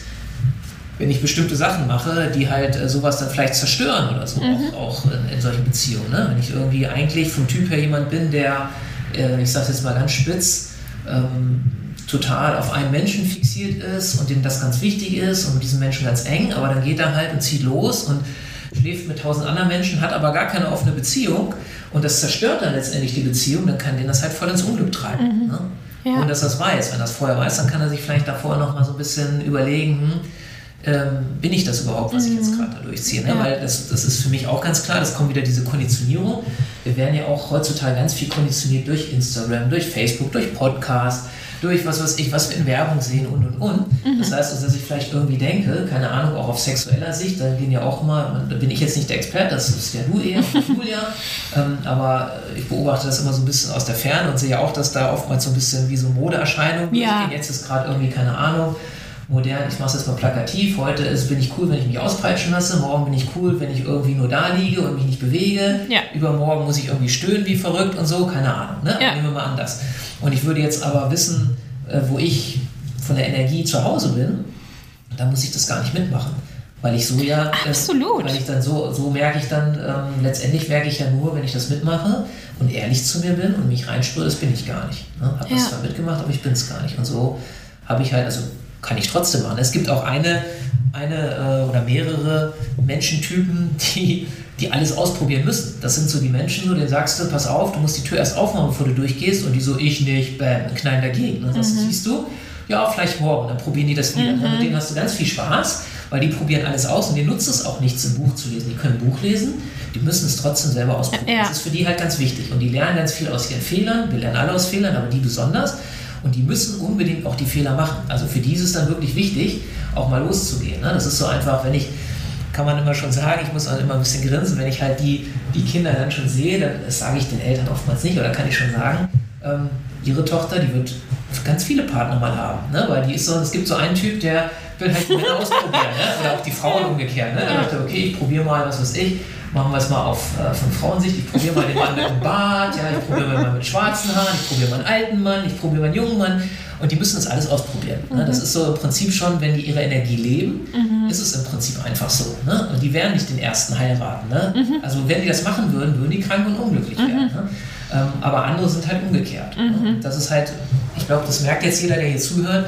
wenn ich bestimmte Sachen mache, die halt äh, sowas dann vielleicht zerstören oder so, mhm. auch, auch in, in, solchen Beziehungen. Ne? Wenn ich irgendwie eigentlich vom Typ her jemand bin, der, äh, ich sage jetzt mal ganz spitz, ähm, total auf einen Menschen fixiert ist und dem das ganz wichtig ist und mit diesem Menschen ganz eng, aber dann geht er halt und zieht los und schläft mit tausend anderen Menschen, hat aber gar keine offene Beziehung und das zerstört dann letztendlich die Beziehung, dann kann den das halt voll ins Unglück treiben. Mhm. Ne? Ja. Und dass er das weiß. Wenn er das vorher weiß, dann kann er sich vielleicht davor noch mal so ein bisschen überlegen, hm, ähm, bin ich das überhaupt, was ich jetzt mhm. gerade da durchziehe? Ne? Ja. Weil das, das ist für mich auch ganz klar, das kommt wieder diese Konditionierung. Wir werden ja auch heutzutage ganz viel konditioniert durch Instagram, durch Facebook, durch Podcast, durch was weiß ich, was wir in Werbung sehen und und und. Mhm. Das heißt, also, dass ich vielleicht irgendwie denke, keine Ahnung, auch auf sexueller Sicht, da gehen ja auch immer, da bin ich jetzt nicht der Experte, das ist ja du eher, Julia, ähm, aber ich beobachte das immer so ein bisschen aus der Ferne und sehe auch, dass da oftmals so ein bisschen wie so Modeerscheinungen ja. Jetzt ist gerade irgendwie, keine Ahnung, modern, ich mache es jetzt mal plakativ, heute ist, bin ich cool, wenn ich mich auspeitschen lasse, morgen bin ich cool, wenn ich irgendwie nur da liege und mich nicht bewege, ja. übermorgen muss ich irgendwie stöhnen wie verrückt und so, keine Ahnung. Ne? Ja. Nehmen wir mal an das. Und ich würde jetzt aber wissen, äh, wo ich von der Energie zu Hause bin, da muss ich das gar nicht mitmachen. Weil ich so ja, äh, Absolut. weil ich dann so, so merke ich dann, ähm, letztendlich merke ich ja nur, wenn ich das mitmache und ehrlich zu mir bin und mich reinspüre, das bin ich gar nicht. Ne? Habe ja. das zwar mitgemacht, aber ich bin es gar nicht. Und so habe ich halt, also kann ich trotzdem machen. Es gibt auch eine, eine äh, oder mehrere Menschentypen, die, die alles ausprobieren müssen. Das sind so die Menschen, so denen sagst du, pass auf, du musst die Tür erst aufmachen, bevor du durchgehst und die so, ich nicht, bam, knallen dagegen. Und das mhm. siehst du, ja, vielleicht morgen, dann probieren die das wieder. Mhm. Und mit denen hast du ganz viel Spaß, weil die probieren alles aus und die nutzen es auch nichts im Buch zu lesen. Die können ein Buch lesen, die müssen es trotzdem selber ausprobieren. Ja. Das ist für die halt ganz wichtig. Und die lernen ganz viel aus ihren Fehlern, wir lernen alle aus Fehlern, aber die besonders. Und die müssen unbedingt auch die Fehler machen. Also für die ist es dann wirklich wichtig, auch mal loszugehen. Ne? Das ist so einfach, wenn ich, kann man immer schon sagen, ich muss auch immer ein bisschen grinsen, wenn ich halt die, die Kinder dann schon sehe, dann das sage ich den Eltern oftmals nicht, oder kann ich schon sagen, ähm, ihre Tochter, die wird ganz viele Partner mal haben. Ne? Weil die ist so, es gibt so einen Typ, der will halt Männer ausprobieren. Ne? Oder auch die Frauen umgekehrt. Ne? Da dachte okay, ich probiere mal, was weiß ich machen wir es mal auf, äh, von Frauensicht. Ich probiere mal den Mann mit dem Bart, ja, ich probiere mal mit schwarzen Haaren, ich probiere mal einen alten Mann, ich probiere mal einen jungen Mann. Und die müssen das alles ausprobieren. Ne? Das mhm. ist so im Prinzip schon, wenn die ihre Energie leben, mhm. ist es im Prinzip einfach so. Ne? Und die werden nicht den ersten heiraten. Ne? Mhm. Also wenn die das machen würden, würden die krank und unglücklich mhm. werden. Ne? Ähm, aber andere sind halt umgekehrt. Ne? Mhm. Das ist halt, ich glaube, das merkt jetzt jeder, der hier zuhört.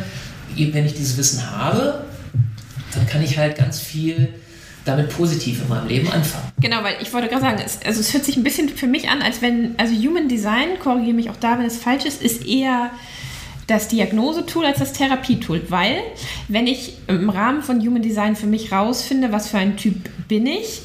Wenn ich dieses Wissen habe, dann kann ich halt ganz viel damit positiv in meinem Leben anfangen. Genau, weil ich wollte gerade sagen, es, also es hört sich ein bisschen für mich an, als wenn, also Human Design, korrigiere mich auch da, wenn es falsch ist, ist eher das Diagnosetool als das Therapietool, weil wenn ich im Rahmen von Human Design für mich rausfinde, was für ein Typ bin ich,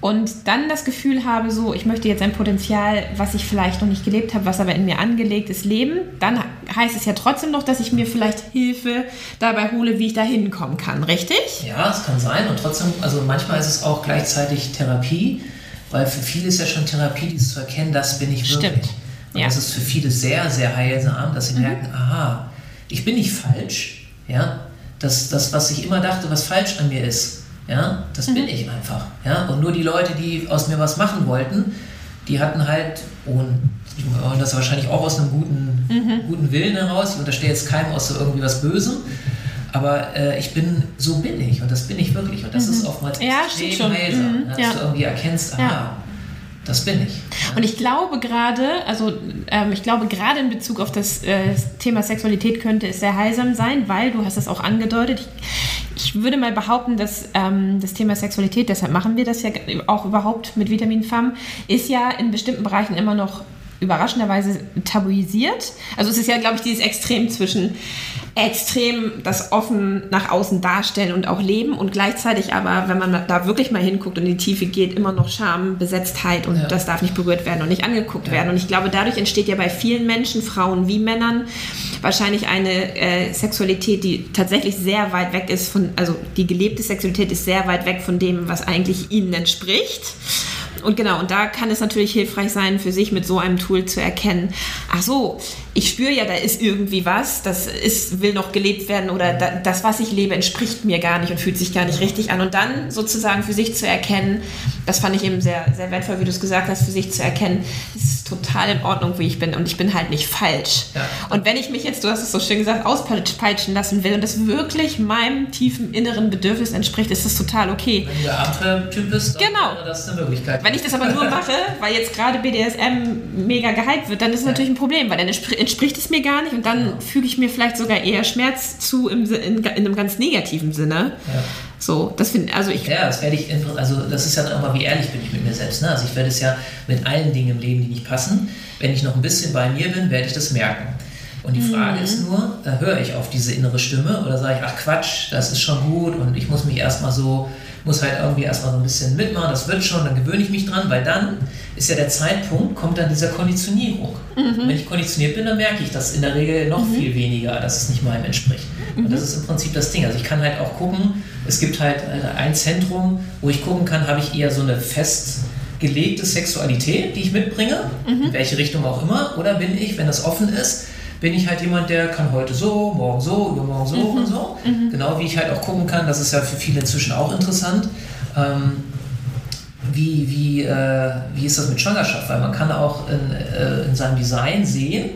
und dann das Gefühl habe, so, ich möchte jetzt ein Potenzial, was ich vielleicht noch nicht gelebt habe, was aber in mir angelegt ist, leben, dann heißt es ja trotzdem noch, dass ich mir vielleicht Hilfe dabei hole, wie ich da hinkommen kann, richtig? Ja, es kann sein und trotzdem, also manchmal ist es auch gleichzeitig Therapie, weil für viele ist ja schon Therapie, dieses zu erkennen, das bin ich wirklich. Stimmt. Und ja. das ist für viele sehr, sehr heilsam, dass sie mhm. merken, aha, ich bin nicht falsch, ja, das, das, was ich immer dachte, was falsch an mir ist, ja, das mhm. bin ich einfach. Ja, und nur die Leute, die aus mir was machen wollten, die hatten halt, und das wahrscheinlich auch aus einem guten, mhm. guten Willen heraus, ich unterstehe jetzt keinem aus so irgendwie was Bösem, aber äh, ich bin, so bin ich und das bin ich wirklich. Und das mhm. ist oftmals ja, extrem heilsam, mhm. dass ja. du irgendwie erkennst, aha, ja. Das bin ich. Und ich glaube gerade, also ähm, ich glaube gerade in Bezug auf das äh, Thema Sexualität könnte es sehr heilsam sein, weil du hast es auch angedeutet. Ich, ich würde mal behaupten, dass ähm, das Thema Sexualität, deshalb machen wir das ja auch überhaupt mit Vitamin FAM, ist ja in bestimmten Bereichen immer noch überraschenderweise tabuisiert. Also es ist ja, glaube ich, dieses Extrem zwischen extrem das offen nach außen darstellen und auch leben und gleichzeitig aber, wenn man da wirklich mal hinguckt und in die Tiefe geht, immer noch Scham, Besetztheit und ja. das darf nicht berührt werden und nicht angeguckt ja. werden. Und ich glaube, dadurch entsteht ja bei vielen Menschen, Frauen wie Männern, wahrscheinlich eine äh, Sexualität, die tatsächlich sehr weit weg ist von, also die gelebte Sexualität ist sehr weit weg von dem, was eigentlich ihnen entspricht. Und genau, und da kann es natürlich hilfreich sein, für sich mit so einem Tool zu erkennen, ach so, ich spüre ja, da ist irgendwie was, das ist, will noch gelebt werden oder da, das, was ich lebe, entspricht mir gar nicht und fühlt sich gar nicht richtig an. Und dann sozusagen für sich zu erkennen, das fand ich eben sehr, sehr wertvoll, wie du es gesagt hast, für sich zu erkennen, es ist total in Ordnung, wie ich bin und ich bin halt nicht falsch. Ja. Und wenn ich mich jetzt, du hast es so schön gesagt, auspeitschen lassen will und das wirklich meinem tiefen inneren Bedürfnis entspricht, ist das total okay. Wenn du der Abenteuertyp bist, dann genau. wäre das eine Möglichkeit. Wenn ich das aber nur mache, weil jetzt gerade BDSM mega gehypt wird, dann ist es ja. natürlich ein Problem, weil dann entspricht es mir gar nicht und dann ja. füge ich mir vielleicht sogar eher Schmerz zu im, in, in einem ganz negativen Sinne. Ja. So, das finde also ich. Ja, das werde ich, also das ist ja mal, wie ehrlich bin ich mit mir selbst. Ne? Also ich werde es ja mit allen Dingen im Leben, die nicht passen, wenn ich noch ein bisschen bei mir bin, werde ich das merken. Und die Frage mhm. ist nur, da höre ich auf diese innere Stimme oder sage ich, ach Quatsch, das ist schon gut und ich muss mich erstmal so muss halt irgendwie erstmal so ein bisschen mitmachen, das wird schon, dann gewöhne ich mich dran, weil dann ist ja der Zeitpunkt, kommt dann dieser Konditionierung. Mhm. wenn ich konditioniert bin, dann merke ich das in der Regel noch mhm. viel weniger, dass es nicht meinem entspricht. Mhm. Und das ist im Prinzip das Ding. Also ich kann halt auch gucken, es gibt halt ein Zentrum, wo ich gucken kann, habe ich eher so eine festgelegte Sexualität, die ich mitbringe, mhm. in welche Richtung auch immer, oder bin ich, wenn das offen ist, bin ich halt jemand, der kann heute so, morgen so, übermorgen so mhm. und so. Mhm. Genau wie ich halt auch gucken kann, das ist ja für viele inzwischen auch interessant. Ähm, wie, wie, äh, wie ist das mit Schwangerschaft? Weil man kann auch in, äh, in seinem Design sehen,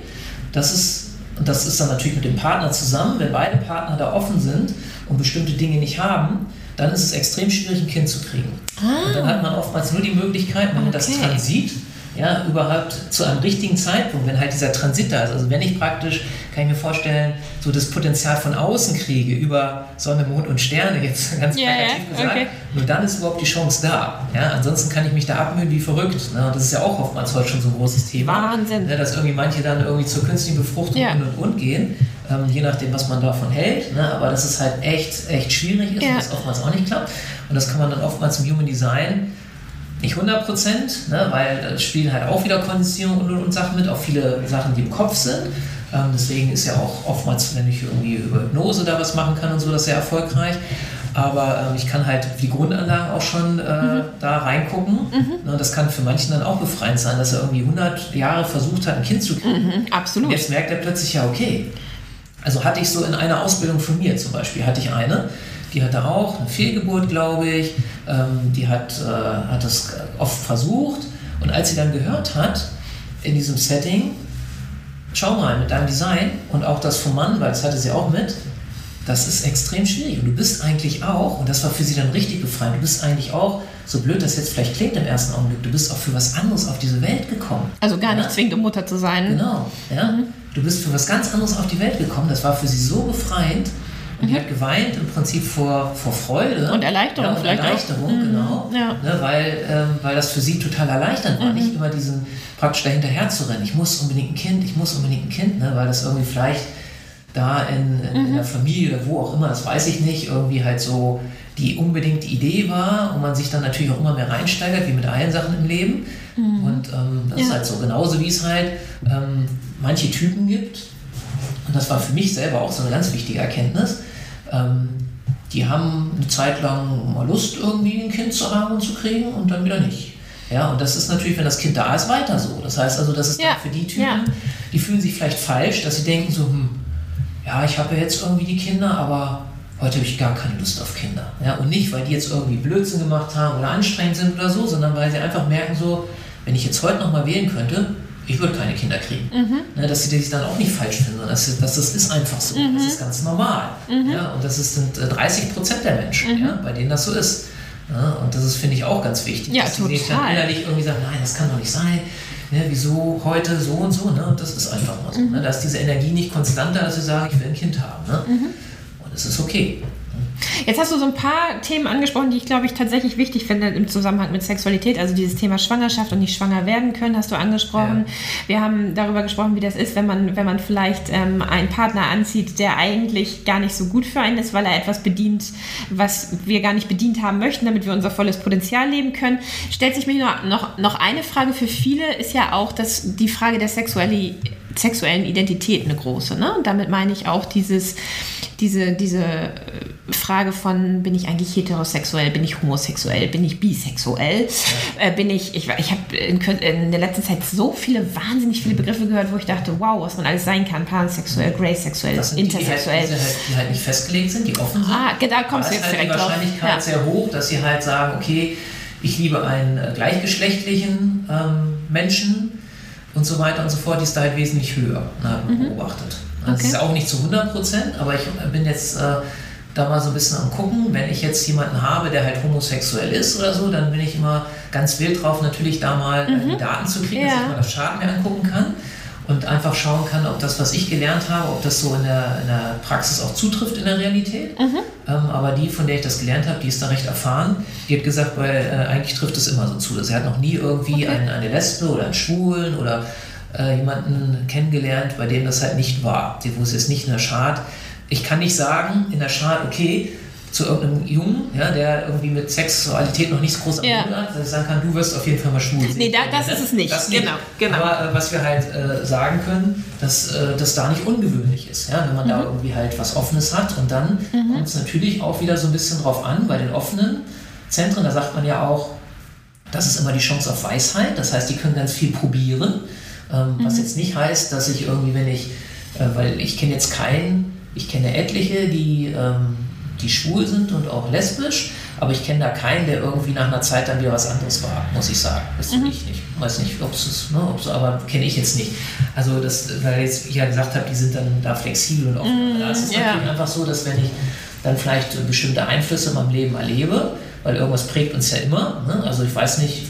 dass es, und das ist dann natürlich mit dem Partner zusammen, wenn beide Partner da offen sind und bestimmte Dinge nicht haben, dann ist es extrem schwierig, ein Kind zu kriegen. Ah. Und dann hat man oftmals nur die Möglichkeit, wenn man okay. das Transit ja, überhaupt zu einem richtigen Zeitpunkt, wenn halt dieser Transit da ist. Also wenn ich praktisch, kann ich mir vorstellen, so das Potenzial von außen kriege über Sonne, Mond und Sterne, jetzt ganz yeah, plakativ yeah, gesagt, okay. nur dann ist überhaupt die Chance da. Ja, ansonsten kann ich mich da abmühen wie verrückt. Ne? Und das ist ja auch oftmals heute schon so ein großes Thema. Wahnsinn. Ne? Dass irgendwie manche dann irgendwie zur künstlichen Befruchtung yeah. und und und gehen, ähm, je nachdem, was man davon hält. Ne? Aber dass es halt echt, echt schwierig ist und das oftmals auch nicht klappt. Und das kann man dann oftmals im Human Design nicht 100 Prozent, ne, weil da spielen halt auch wieder Konditionierung und, und, Sachen mit, auch viele Sachen, die im Kopf sind. Ähm, deswegen ist ja auch oftmals, wenn ich irgendwie über Hypnose da was machen kann und so, das sehr erfolgreich. Aber ähm, ich kann halt die Grundanlagen auch schon äh, mhm. da reingucken. Mhm. Ne, das kann für manchen dann auch befreiend sein, dass er irgendwie 100 Jahre versucht hat, ein Kind zu kriegen. Mhm, absolut. Und jetzt merkt er plötzlich, ja, okay. Also hatte ich so in einer Ausbildung von mir zum Beispiel, hatte ich eine, die hatte auch eine Fehlgeburt, glaube ich. Ähm, die hat, äh, hat das oft versucht. Und als sie dann gehört hat, in diesem Setting, schau mal mit deinem Design und auch das vom Mann, weil das hatte sie auch mit, das ist extrem schwierig. Und du bist eigentlich auch, und das war für sie dann richtig befreiend, du bist eigentlich auch, so blöd das jetzt vielleicht klingt im ersten Augenblick, du bist auch für was anderes auf diese Welt gekommen. Also gar nicht zwingend, um Mutter zu sein. Genau, ja. Mhm. Du bist für was ganz anderes auf die Welt gekommen. Das war für sie so befreiend. Und die hat geweint im Prinzip vor, vor Freude. Und Erleichterung ja, und vielleicht Erleichterung, auch. Mhm. genau. Ja. Ne, weil, ähm, weil das für sie total erleichternd war. Mhm. Nicht immer diesen praktisch dahinterher zu rennen. Ich muss unbedingt ein Kind, ich muss unbedingt ein Kind, ne, weil das irgendwie vielleicht da in, in, mhm. in der Familie oder wo auch immer, das weiß ich nicht, irgendwie halt so die unbedingt die Idee war und man sich dann natürlich auch immer mehr reinsteigert, wie mit allen Sachen im Leben. Mhm. Und ähm, das ja. ist halt so, genauso wie es halt ähm, manche Typen gibt. Und das war für mich selber auch so eine ganz wichtige Erkenntnis ähm, die haben eine Zeit lang mal Lust, irgendwie ein Kind zu haben und zu kriegen und dann wieder nicht. Ja, und das ist natürlich, wenn das Kind da ist, weiter so. Das heißt also, das ist ja. für die Typen, ja. die fühlen sich vielleicht falsch, dass sie denken so, hm, ja, ich habe ja jetzt irgendwie die Kinder, aber heute habe ich gar keine Lust auf Kinder. Ja, und nicht, weil die jetzt irgendwie Blödsinn gemacht haben oder anstrengend sind oder so, sondern weil sie einfach merken so, wenn ich jetzt heute nochmal wählen könnte, ich würde keine Kinder kriegen. Mhm. Ne, dass sie sich dann auch nicht falsch finden, sondern dass, dass das ist einfach so. Mhm. Das ist ganz normal. Mhm. Ja, und das sind 30 äh, Prozent der Menschen, mhm. ja, bei denen das so ist. Ja, und das ist, finde ich, auch ganz wichtig. Ja, dass total. sie sich dann innerlich irgendwie sagen, nein, das kann doch nicht sein. Ne, wieso heute so und so? Ne? Und das ist einfach mal so. Ne? Mhm. Da ist diese Energie nicht konstant da, dass sie sagen, ich will ein Kind haben. Ne? Mhm. Und es ist okay. Jetzt hast du so ein paar Themen angesprochen, die ich glaube ich tatsächlich wichtig finde im Zusammenhang mit Sexualität. Also dieses Thema Schwangerschaft und nicht schwanger werden können, hast du angesprochen. Ja. Wir haben darüber gesprochen, wie das ist, wenn man, wenn man vielleicht ähm, einen Partner anzieht, der eigentlich gar nicht so gut für einen ist, weil er etwas bedient, was wir gar nicht bedient haben möchten, damit wir unser volles Potenzial leben können. Stellt sich mir noch, noch, noch eine Frage für viele, ist ja auch dass die Frage der Sexualität sexuellen Identität eine große. Ne? Und damit meine ich auch dieses, diese, diese äh, Frage von, bin ich eigentlich heterosexuell, bin ich homosexuell, bin ich bisexuell, äh, bin ich, ich, ich habe in, in, der letzten Zeit so viele, wahnsinnig viele Begriffe gehört, wo ich dachte, wow, was man alles sein kann, pansexuell, graysexuell, intersexuell. Die, die, halt, die, halt, nicht festgelegt sind, die offen sind. Ah, da kommst du jetzt halt direkt die Wahrscheinlichkeit ja. sehr hoch, dass sie halt sagen, okay, ich liebe einen äh, gleichgeschlechtlichen ähm, Menschen, und so weiter und so fort, die ist da halt wesentlich höher ne, mhm. beobachtet. Also okay. Das ist auch nicht zu 100 Prozent, aber ich bin jetzt äh, da mal so ein bisschen am gucken. Wenn ich jetzt jemanden habe, der halt homosexuell ist oder so, dann bin ich immer ganz wild drauf, natürlich da mal äh, mhm. die Daten zu kriegen, ja. dass ich mal das Chart mir angucken kann und einfach schauen kann, ob das, was ich gelernt habe, ob das so in der, in der Praxis auch zutrifft in der Realität. Mhm. Ähm, aber die, von der ich das gelernt habe, die ist da recht erfahren. Die hat gesagt, weil äh, eigentlich trifft es immer so zu. Sie hat noch nie irgendwie okay. eine, eine Lesbe oder einen Schwulen oder äh, jemanden kennengelernt, bei dem das halt nicht war. Die wusste es nicht in der Chart. Ich kann nicht sagen in der Chart, okay, zu irgendeinem Jungen, ja, der irgendwie mit Sexualität noch nicht so groß am ja. hat, dass ich sagen kann, du wirst auf jeden Fall mal schwul. Nee, da, das ist es nicht. nicht. Genau, genau. Aber äh, was wir halt äh, sagen können, dass äh, das da nicht ungewöhnlich ist, ja, wenn man mhm. da irgendwie halt was Offenes hat. Und dann mhm. kommt es natürlich auch wieder so ein bisschen drauf an, bei den offenen Zentren, da sagt man ja auch, das ist immer die Chance auf Weisheit. Das heißt, die können ganz viel probieren. Ähm, mhm. Was jetzt nicht heißt, dass ich irgendwie, wenn ich, äh, weil ich kenne jetzt keinen, ich kenne etliche, die ähm, die schwul sind und auch lesbisch, aber ich kenne da keinen, der irgendwie nach einer Zeit dann wieder was anderes war, muss ich sagen. Das mhm. ich nicht. Weiß nicht, ob es ne, ob's, aber kenne ich jetzt nicht. Also das, weil jetzt ich ja gesagt habe, die sind dann da flexibel und offen. Mhm, da ist es ja. natürlich einfach so, dass wenn ich dann vielleicht bestimmte Einflüsse in meinem Leben erlebe, weil irgendwas prägt uns ja immer. Ne? Also ich weiß nicht,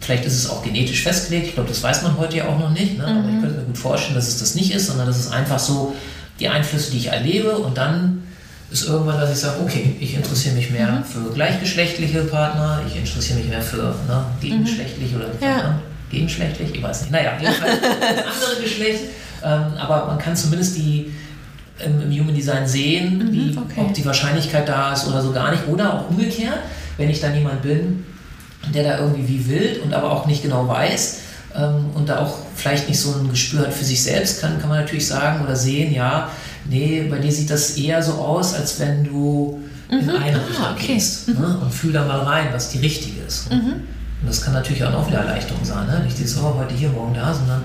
Vielleicht ist es auch genetisch festgelegt, ich glaube, das weiß man heute ja auch noch nicht, ne? aber ich mhm. könnte mir gut vorstellen, dass es das nicht ist, sondern dass es einfach so die Einflüsse, die ich erlebe und dann ist irgendwann, dass ich sage, okay, ich interessiere mich mehr mhm. für gleichgeschlechtliche Partner, ich interessiere mich mehr für ne, gegengeschlechtliche mhm. oder ja. ne, gegengeschlechtlich, ich weiß nicht. Naja, jedenfalls das andere Geschlecht. Ähm, aber man kann zumindest die im, im Human Design sehen, mhm, wie, okay. ob die Wahrscheinlichkeit da ist oder so gar nicht. Oder auch umgekehrt, wenn ich dann jemand bin, der da irgendwie wie wild und aber auch nicht genau weiß ähm, und da auch vielleicht nicht so ein Gespür hat für sich selbst, kann, kann man natürlich sagen oder sehen, ja, nee, bei dir sieht das eher so aus, als wenn du mhm. in eine ah, Richtung okay. gehst. Mhm. Ne? Und fühl da mal rein, was die richtige ist. Mhm. Und das kann natürlich auch wieder Erleichterung sein. Ne? Nicht dieses, oh, heute hier, morgen da, sondern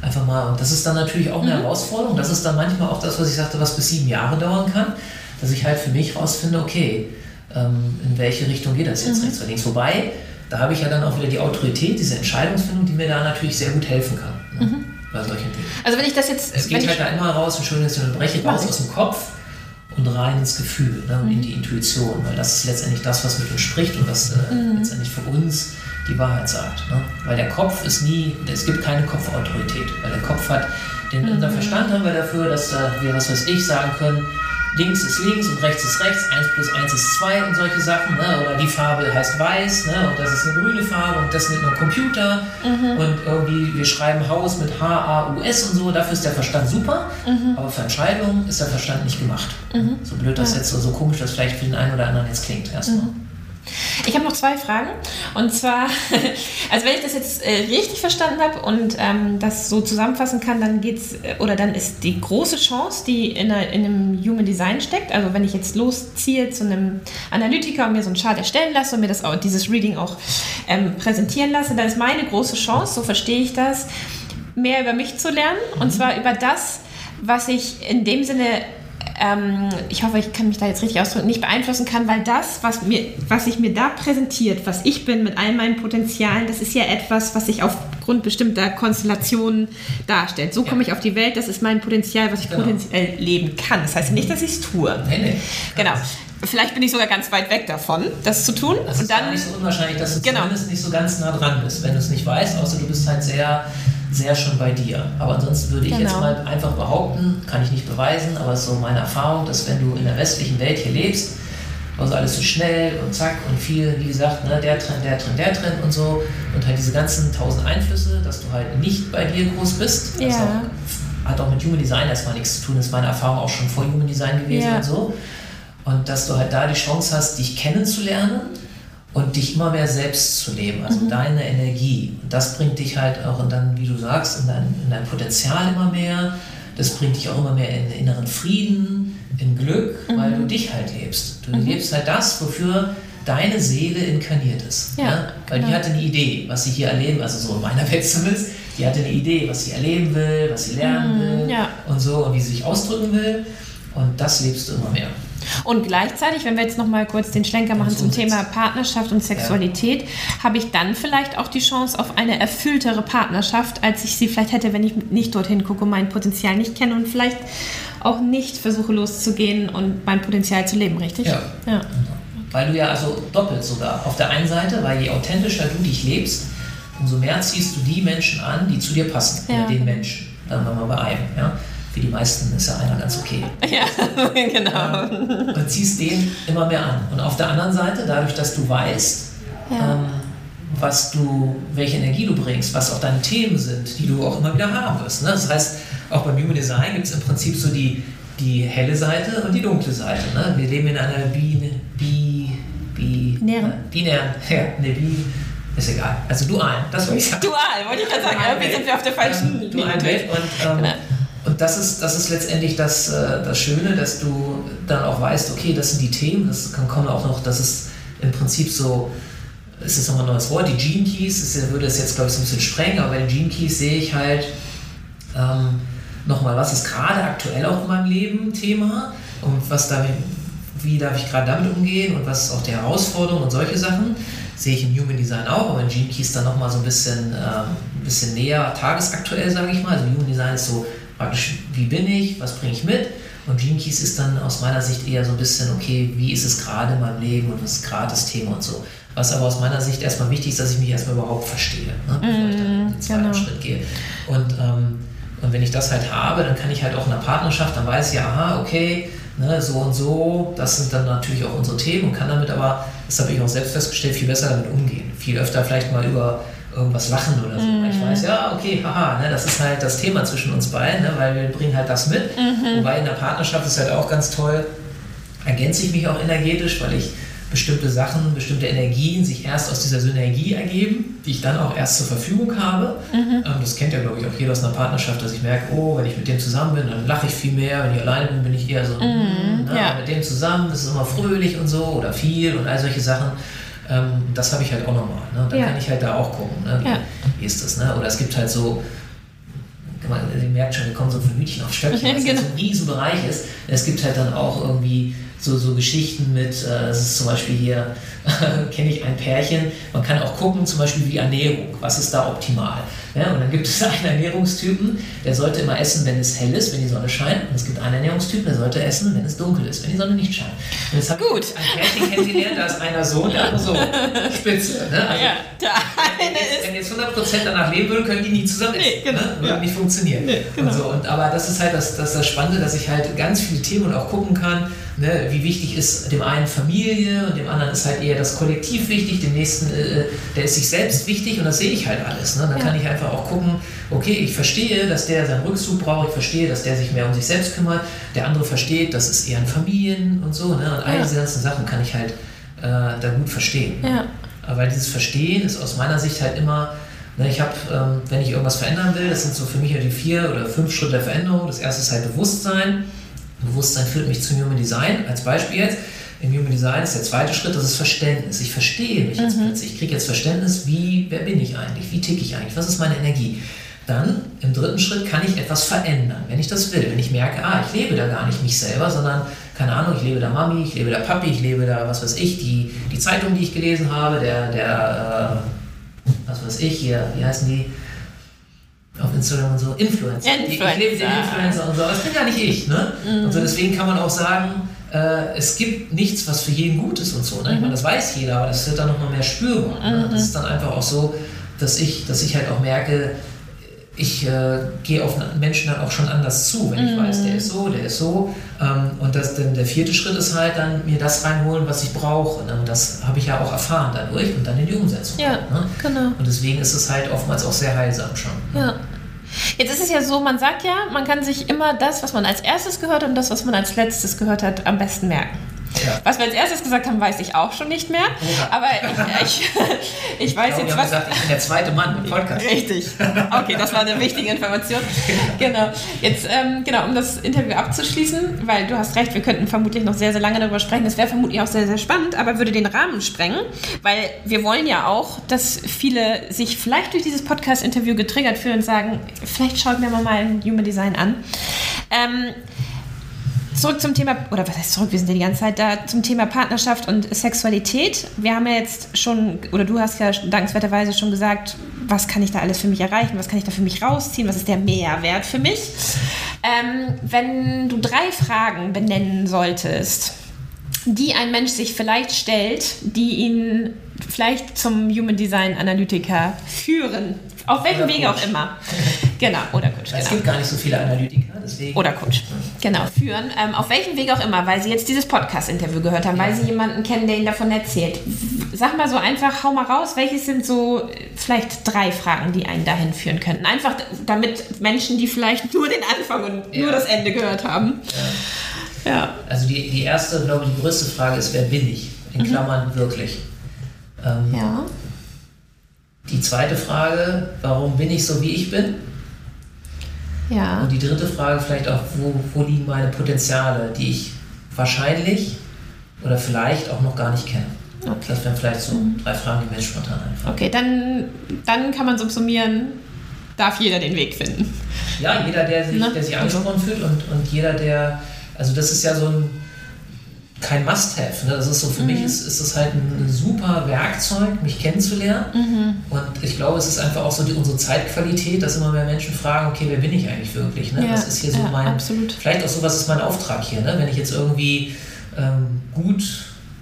einfach mal. Und das ist dann natürlich auch eine mhm. Herausforderung. Das ist dann manchmal auch das, was ich sagte, was bis sieben Jahre dauern kann, dass ich halt für mich rausfinde, okay, ähm, in welche Richtung geht das jetzt mhm. rechts oder links. Wobei, da habe ich ja dann auch wieder die Autorität, diese Entscheidungsfindung, die mir da natürlich sehr gut helfen kann. Mhm bei solchen Dingen. Also wenn ich das jetzt... Es geht halt da immer raus, Entschuldigung, dass ich unterbreche, raus aus dem Kopf und rein ins Gefühl ne, und mhm. in die Intuition, weil das ist letztendlich das, was mit uns spricht und was äh, mhm. letztendlich für uns die Wahrheit sagt. Ne? Weil der Kopf ist nie, es gibt keine Kopfautorität, weil der Kopf hat, den mhm. unser Verstand haben wir dafür, dass äh, wir, was weiß ich, sagen können, links ist links und rechts ist rechts, 1 plus 1 ist 2 und solche Sachen. Ne? Oder die Farbe heißt weiß ne? und das ist eine grüne Farbe und das nimmt man Computer. Mhm. Und irgendwie, wir schreiben Haus mit H-A-U-S und so, dafür ist der Verstand super. Mhm. Aber für Entscheidungen ist der Verstand nicht gemacht. Mhm. So blöd das ja. jetzt, so, so komisch das vielleicht für den einen oder anderen jetzt klingt erstmal. Mhm. Ich habe noch zwei Fragen. Und zwar, also wenn ich das jetzt äh, richtig verstanden habe und ähm, das so zusammenfassen kann, dann geht's äh, oder dann ist die große Chance, die in, einer, in, einem Human Design steckt. Also wenn ich jetzt losziehe zu einem Analytiker und mir so einen Chart erstellen lasse und mir das auch, dieses Reading auch ähm, präsentieren lasse, dann ist meine große Chance, so verstehe ich das, mehr über mich zu lernen. Und zwar über das, was ich in dem Sinne ähm, ich hoffe, ich kann mich da jetzt richtig ausdrücken, nicht beeinflussen kann, weil das, was, mir, was sich mir da präsentiert, was ich bin mit all meinen Potenzialen, das ist ja etwas, was sich aufgrund bestimmter Konstellationen darstellt. So komme ich auf die Welt, das ist mein Potenzial, was ich genau. potenziell leben kann. Das heißt nicht, dass ich es tue. Nee, nee. Genau. Vielleicht bin ich sogar ganz weit weg davon, das zu tun. Das ist dann, nicht so unwahrscheinlich, dass du genau. zumindest nicht so ganz nah dran bist, wenn du es nicht weißt, außer du bist halt sehr sehr schon bei dir. Aber ansonsten würde ich genau. jetzt mal einfach behaupten, kann ich nicht beweisen, aber es ist so meine Erfahrung, dass wenn du in der westlichen Welt hier lebst, also alles so schnell und zack und viel, wie gesagt, ne, der Trend, der Trend, der Trend und so und halt diese ganzen tausend Einflüsse, dass du halt nicht bei dir groß bist. Ja. Auch, hat auch mit Human Design erstmal nichts zu tun, das ist meine Erfahrung auch schon vor Human Design gewesen Ja. und so. Und dass du halt da die Chance hast, dich kennenzulernen und dich immer mehr selbst zu leben, also Mhm. deine Energie. Und das bringt dich halt auch in dann, wie du sagst, in dein, in dein Potenzial immer mehr. Das bringt dich auch immer mehr in inneren Frieden, in Glück, weil Mhm. du dich halt lebst. Du lebst halt das, wofür deine Seele inkarniert ist. Ja, Weil die genau. hatte eine Idee, was sie hier erleben, also so in meiner Welt zumindest, die hatte eine Idee, was sie erleben will, was sie lernen will Mhm, ja. und so und wie sie sich ausdrücken will. Und das lebst du immer mehr. Und gleichzeitig, wenn wir jetzt noch mal kurz den Schlenker machen zum. Thema Partnerschaft und Sexualität, habe ich dann vielleicht auch die Chance auf eine erfülltere Partnerschaft, als ich sie vielleicht hätte, wenn ich nicht dorthin gucke und mein Potenzial nicht kenne und vielleicht auch nicht versuche loszugehen und mein Potenzial zu leben, richtig? Ja. ja. Weil du ja also doppelt sogar. Auf der einen Seite, weil je authentischer du dich lebst, umso mehr ziehst du die Menschen an, die zu dir passen. Ja. Den Menschen. Dann waren wir bei einem. Ja? Für die meisten ist ja einer ganz okay. Ja, genau. Und ziehst den immer mehr an. Und auf der anderen Seite, dadurch, dass du weißt, Ja. ähm, was du, welche Energie du bringst, was auch deine Themen sind, die du auch immer wieder haben wirst. Ne? Das heißt, auch beim Human Design gibt es im Prinzip so die, die helle Seite und die dunkle Seite. Ne? Wir leben in einer bi, bi, bi, Binären. äh, binären, ja, ne, bi, ist egal. Also dual, das wollte ich sagen. Dual, wollte ich gerade sagen. Irgendwie sind wir auf der falschen Ähm, dualen Welt und, ähm, Genau. Und das ist, das ist letztendlich das, äh, das Schöne, dass du dann auch weißt, okay, das sind die Themen, das kann kommen auch noch, das ist im Prinzip so, es ist nochmal ein neues Wort, die Gene Keys, ist- würde es jetzt glaube ich so ein bisschen sprengen, aber bei den Gene Keys sehe ich halt ähm, nochmal, was ist gerade aktuell auch in meinem Leben Thema und was da, wie darf ich gerade damit umgehen und was ist auch die Herausforderung und solche Sachen. Sehe ich im Human Design auch, aber in Gene Keys dann nochmal so ein bisschen, ähm, ein bisschen näher tagesaktuell, sage ich mal. Also Human Design ist so praktisch, wie bin ich, was bringe ich mit? Und Gene Keys ist dann aus meiner Sicht eher so ein bisschen, okay, wie ist es gerade in meinem Leben und was ist gerade das Thema und so. Was aber aus meiner Sicht erstmal wichtig ist, dass ich mich erstmal überhaupt verstehe, ne? bevor ich dann in den zweiten genau. Schritt gehe. Und, ähm, und wenn ich das halt habe, dann kann ich halt auch in der Partnerschaft, dann weiß ich, ja, aha, okay, ne, so und so, das sind dann natürlich auch unsere Themen und kann damit aber, das habe ich auch selbst festgestellt, viel besser damit umgehen. Viel öfter vielleicht mal über irgendwas lachen oder so. Weil ich weiß, ja, okay, haha, ne, das ist halt das Thema zwischen uns beiden, ne, weil wir bringen halt das mit. Wobei in der Partnerschaft ist halt auch ganz toll, ergänze ich mich auch energetisch, weil ich bestimmte Sachen, bestimmte Energien sich erst aus dieser Synergie ergeben, die ich dann auch erst zur Verfügung habe. Ähm, das kennt ja, glaube ich, auch jeder aus einer Partnerschaft, dass ich merke, oh, wenn ich mit dem zusammen bin, dann lache ich viel mehr, wenn ich alleine bin, bin ich eher so, mm, na, ja. mit dem zusammen, das ist immer fröhlich und so oder viel und all solche Sachen. Ähm, das habe ich halt auch nochmal. Ne? Dann Ja. kann ich halt da auch gucken, ne? wie, Ja. wie ist das. Ne? Oder es gibt halt so, man, ihr merkt schon, wir kommen so von Hütchen auf Stöckchen, was Genau. halt so ein Riesenbereich ist. Es gibt halt dann auch irgendwie so, so Geschichten mit, äh, das ist zum Beispiel hier, kenne ich ein Pärchen, man kann auch gucken, zum Beispiel die Ernährung, was ist da optimal. Ja, und dann gibt es einen Ernährungstypen, der sollte immer essen, wenn es hell ist, wenn die Sonne scheint. Und es gibt einen Ernährungstypen, der sollte essen, wenn es dunkel ist, wenn die Sonne nicht scheint. Und habe Gut. ein Pärchen kennengelernt, da ist einer so, der andere so. Spitze. Ne? Also, Ja, der wenn eine jetzt, ist. wenn jetzt 100% danach leben würden, können die nie zusammen essen. Nee, genau. ne? Würde Ja. nicht funktionieren. Nee, genau. und so. und, aber das ist halt das, das, das Spannende, dass ich halt ganz viele Themen und auch gucken kann, ne, wie wichtig ist dem einen Familie und dem anderen ist halt eher das Kollektiv wichtig, dem nächsten, äh, der ist sich selbst wichtig und das sehe ich halt alles. Ne? Dann Ja. kann ich einfach auch gucken, okay, ich verstehe, dass der seinen Rückzug braucht, ich verstehe, dass der sich mehr um sich selbst kümmert, der andere versteht, das ist eher ein Familien und so. Ne? Und all Ja. diese ganzen Sachen kann ich halt äh, da gut verstehen. Ja. Aber dieses Verstehen ist aus meiner Sicht halt immer, ne, ich habe, ähm, wenn ich irgendwas verändern will, das sind so für mich ja die vier oder fünf Schritte der Veränderung. Das erste ist halt Bewusstsein. Bewusstsein führt mich zum Human Design. Als Beispiel jetzt, im Human Design ist der zweite Schritt, das ist Verständnis. Ich verstehe mich jetzt plötzlich. Ich kriege jetzt Verständnis, wie, wer bin ich eigentlich? Wie ticke ich eigentlich? Was ist meine Energie? Dann im dritten Schritt kann ich etwas verändern, wenn ich das will. Wenn ich merke, ah, ich lebe da gar nicht mich selber, sondern, keine Ahnung, ich lebe da Mami, ich lebe da Papi, ich lebe da, was weiß ich, die, die Zeitung, die ich gelesen habe, der, der äh, was weiß ich hier, wie heißen die? Auf Instagram und so, Influencer. Ich, ich lebe den Influencer. Influencer und so, aber das bin gar nicht ich. Ne? Und so deswegen kann man auch sagen, äh, es gibt nichts, was für jeden gut ist und so. Ne? Ich meine, das weiß jeder, aber das wird dann nochmal mehr spürbar. Ne? Das ist dann einfach auch so, dass ich, dass ich halt auch merke, ich äh, gehe auf Menschen dann auch schon anders zu, wenn ich mm. weiß, der ist so, der ist so. Ähm, und das, denn der vierte Schritt ist halt dann mir das reinholen, was ich brauche. Ne? Und das habe ich ja auch erfahren dadurch und dann in die Umsetzung. Ja, ne? genau. Und deswegen ist es halt oftmals auch sehr heilsam schon. Ja. Jetzt ist es ja so, man sagt ja, man kann sich immer das, was man als erstes gehört und das, was man als letztes gehört hat, am besten merken. Ja. Was wir als erstes gesagt haben, weiß ich auch schon nicht mehr. Ja. Aber ich, ich, ich weiß genau, jetzt was. Gesagt, ich bin der zweite Mann im Podcast. Richtig. Okay, das war eine wichtige Information. Genau. Jetzt, ähm, genau, um das Interview abzuschließen, weil du hast recht, wir könnten vermutlich noch sehr, sehr lange darüber sprechen. Das wäre vermutlich auch sehr, sehr spannend, aber würde den Rahmen sprengen, weil wir wollen ja auch, dass viele sich vielleicht durch dieses Podcast-Interview getriggert fühlen und sagen, vielleicht schaue ich mir mal ein Human Design an. Ähm, Zurück zum Thema, oder was heißt zurück, wir sind ja die ganze Zeit da, zum Thema Partnerschaft und Sexualität. Wir haben ja jetzt schon, oder du hast ja dankenswerterweise schon gesagt, was kann ich da alles für mich erreichen, was kann ich da für mich rausziehen, was ist der Mehrwert für mich. Ähm, wenn du drei Fragen benennen solltest, die ein Mensch sich vielleicht stellt, die ihn vielleicht zum Human Design Analytiker führen, auf welchem Weg auch immer. Genau, oder Coach. Es genau. gibt gar nicht so viele Analytiker, deswegen. Oder Coach. Genau, führen. Ähm, auf welchem Weg auch immer, weil Sie jetzt dieses Podcast-Interview gehört haben, ja. weil Sie jemanden kennen, der Ihnen davon erzählt. Sag mal so einfach, hau mal raus, welches sind so äh, vielleicht drei Fragen, die einen dahin führen könnten? Einfach damit Menschen, die vielleicht nur den Anfang und ja. nur das Ende gehört haben. Ja. ja. Also die, die erste, glaube ich, die größte Frage ist, wer bin ich? In mhm. Klammern mhm. wirklich. Ähm, ja. Die zweite Frage, warum bin ich so, wie ich bin? Ja. Und die dritte Frage vielleicht auch, wo, wo liegen meine Potenziale, die ich wahrscheinlich oder vielleicht auch noch gar nicht kenne. Okay. Das wären vielleicht so mhm. drei Fragen, die mir spontan einfallen. Okay, dann, dann kann man subsumieren, darf jeder den Weg finden. Ja, jeder, der sich, der sich angesprochen fühlt und, und jeder, der, also das ist ja so ein kein Must-Have. Ne? Das ist so, für mhm. mich ist, ist das halt ein, super Werkzeug, mich kennenzulernen. Mhm. Und ich glaube, es ist einfach auch so die, unsere Zeitqualität, dass immer mehr Menschen fragen, okay, wer bin ich eigentlich wirklich? Ne? Ja, das ist hier so ja, mein, absolut. vielleicht auch so, was ist mein Auftrag hier? Ne? Wenn ich jetzt irgendwie ähm, gut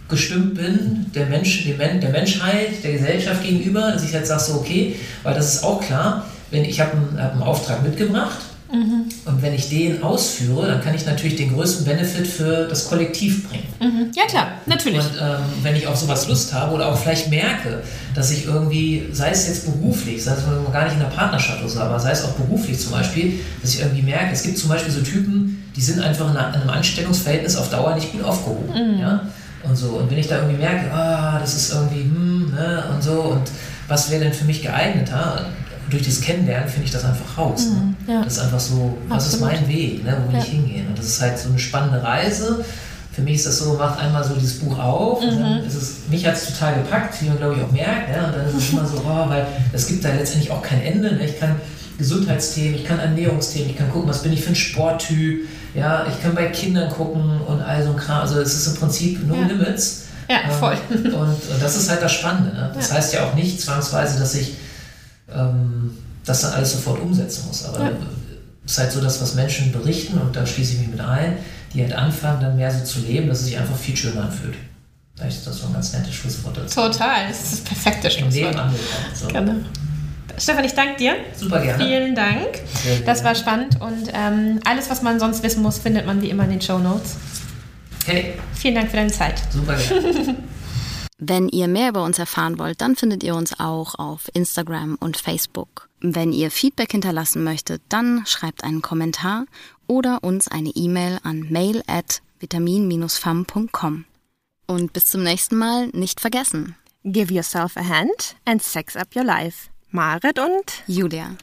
gestimmt bin, der, Mensch, der Menschheit, der Gesellschaft gegenüber, dass ich jetzt sage so, okay, weil das ist auch klar, wenn ich habe einen, hab einen Auftrag mitgebracht Mhm. Und wenn ich den ausführe, dann kann ich natürlich den größten Benefit für das Kollektiv bringen. Mhm. Ja klar, natürlich. Und ähm, wenn ich auf sowas Lust habe oder auch vielleicht merke, dass ich irgendwie, sei es jetzt beruflich, sei es gar nicht in der Partnerschaft oder so, aber sei es auch beruflich zum Beispiel, dass ich irgendwie merke, es gibt zum Beispiel so Typen, die sind einfach in einem Anstellungsverhältnis auf Dauer nicht gut aufgehoben. Mhm. Ja? Und so. Und wenn ich da irgendwie merke, ah, das ist irgendwie, hm, ne, und so, und was wäre denn für mich geeigneter? Durch das Kennenlernen finde ich das einfach raus. Ne? Mhm, ja. Das ist einfach so, was Absolut. ist mein Weg, ne? wo will ja. ich hingehen? Und das ist halt so eine spannende Reise. Für mich ist das so, macht einmal so dieses Buch auf mhm. und dann mhm. ist es, mich hat es total gepackt, wie man glaube ich auch merkt. Ja? Und dann ist es immer so, oh, weil es gibt da letztendlich auch kein Ende. Ne? Ich kann Gesundheitsthemen, ich kann Ernährungsthemen, ich kann gucken, was bin ich für ein Sporttyp. Ja, ich kann bei Kindern gucken und all so ein Kram. Also es ist im Prinzip no ja. limits. Ja, voll. Ähm, und, und, das ist halt das Spannende. Ne? Das ja. heißt ja auch nicht zwangsweise, dass ich ähm, das dann alles sofort umsetzen muss. Aber ja. es ist halt so, dass was Menschen berichten, und da schließe ich mich mit ein, die halt anfangen, dann mehr so zu leben, dass es sich einfach viel schöner anfühlt. Vielleicht ist das so ein ganz nettes Schlusswort dazu. Total, das ist das perfekte Schlusswort. So. Gerne. Stefan, ich danke dir. Super gerne. Vielen Dank. Sehr, sehr das war spannend und ähm, alles, was man sonst wissen muss, findet man wie immer in den Show Notes. Hey. Vielen Dank für deine Zeit. Super gerne. Wenn ihr mehr über uns erfahren wollt, dann findet ihr uns auch auf Instagram und Facebook. Wenn ihr Feedback hinterlassen möchtet, dann schreibt einen Kommentar oder uns eine E-Mail an mail at vitamin-fam.com. Und bis zum nächsten Mal nicht vergessen. Give yourself a hand and sex up your life. Marit und Julia.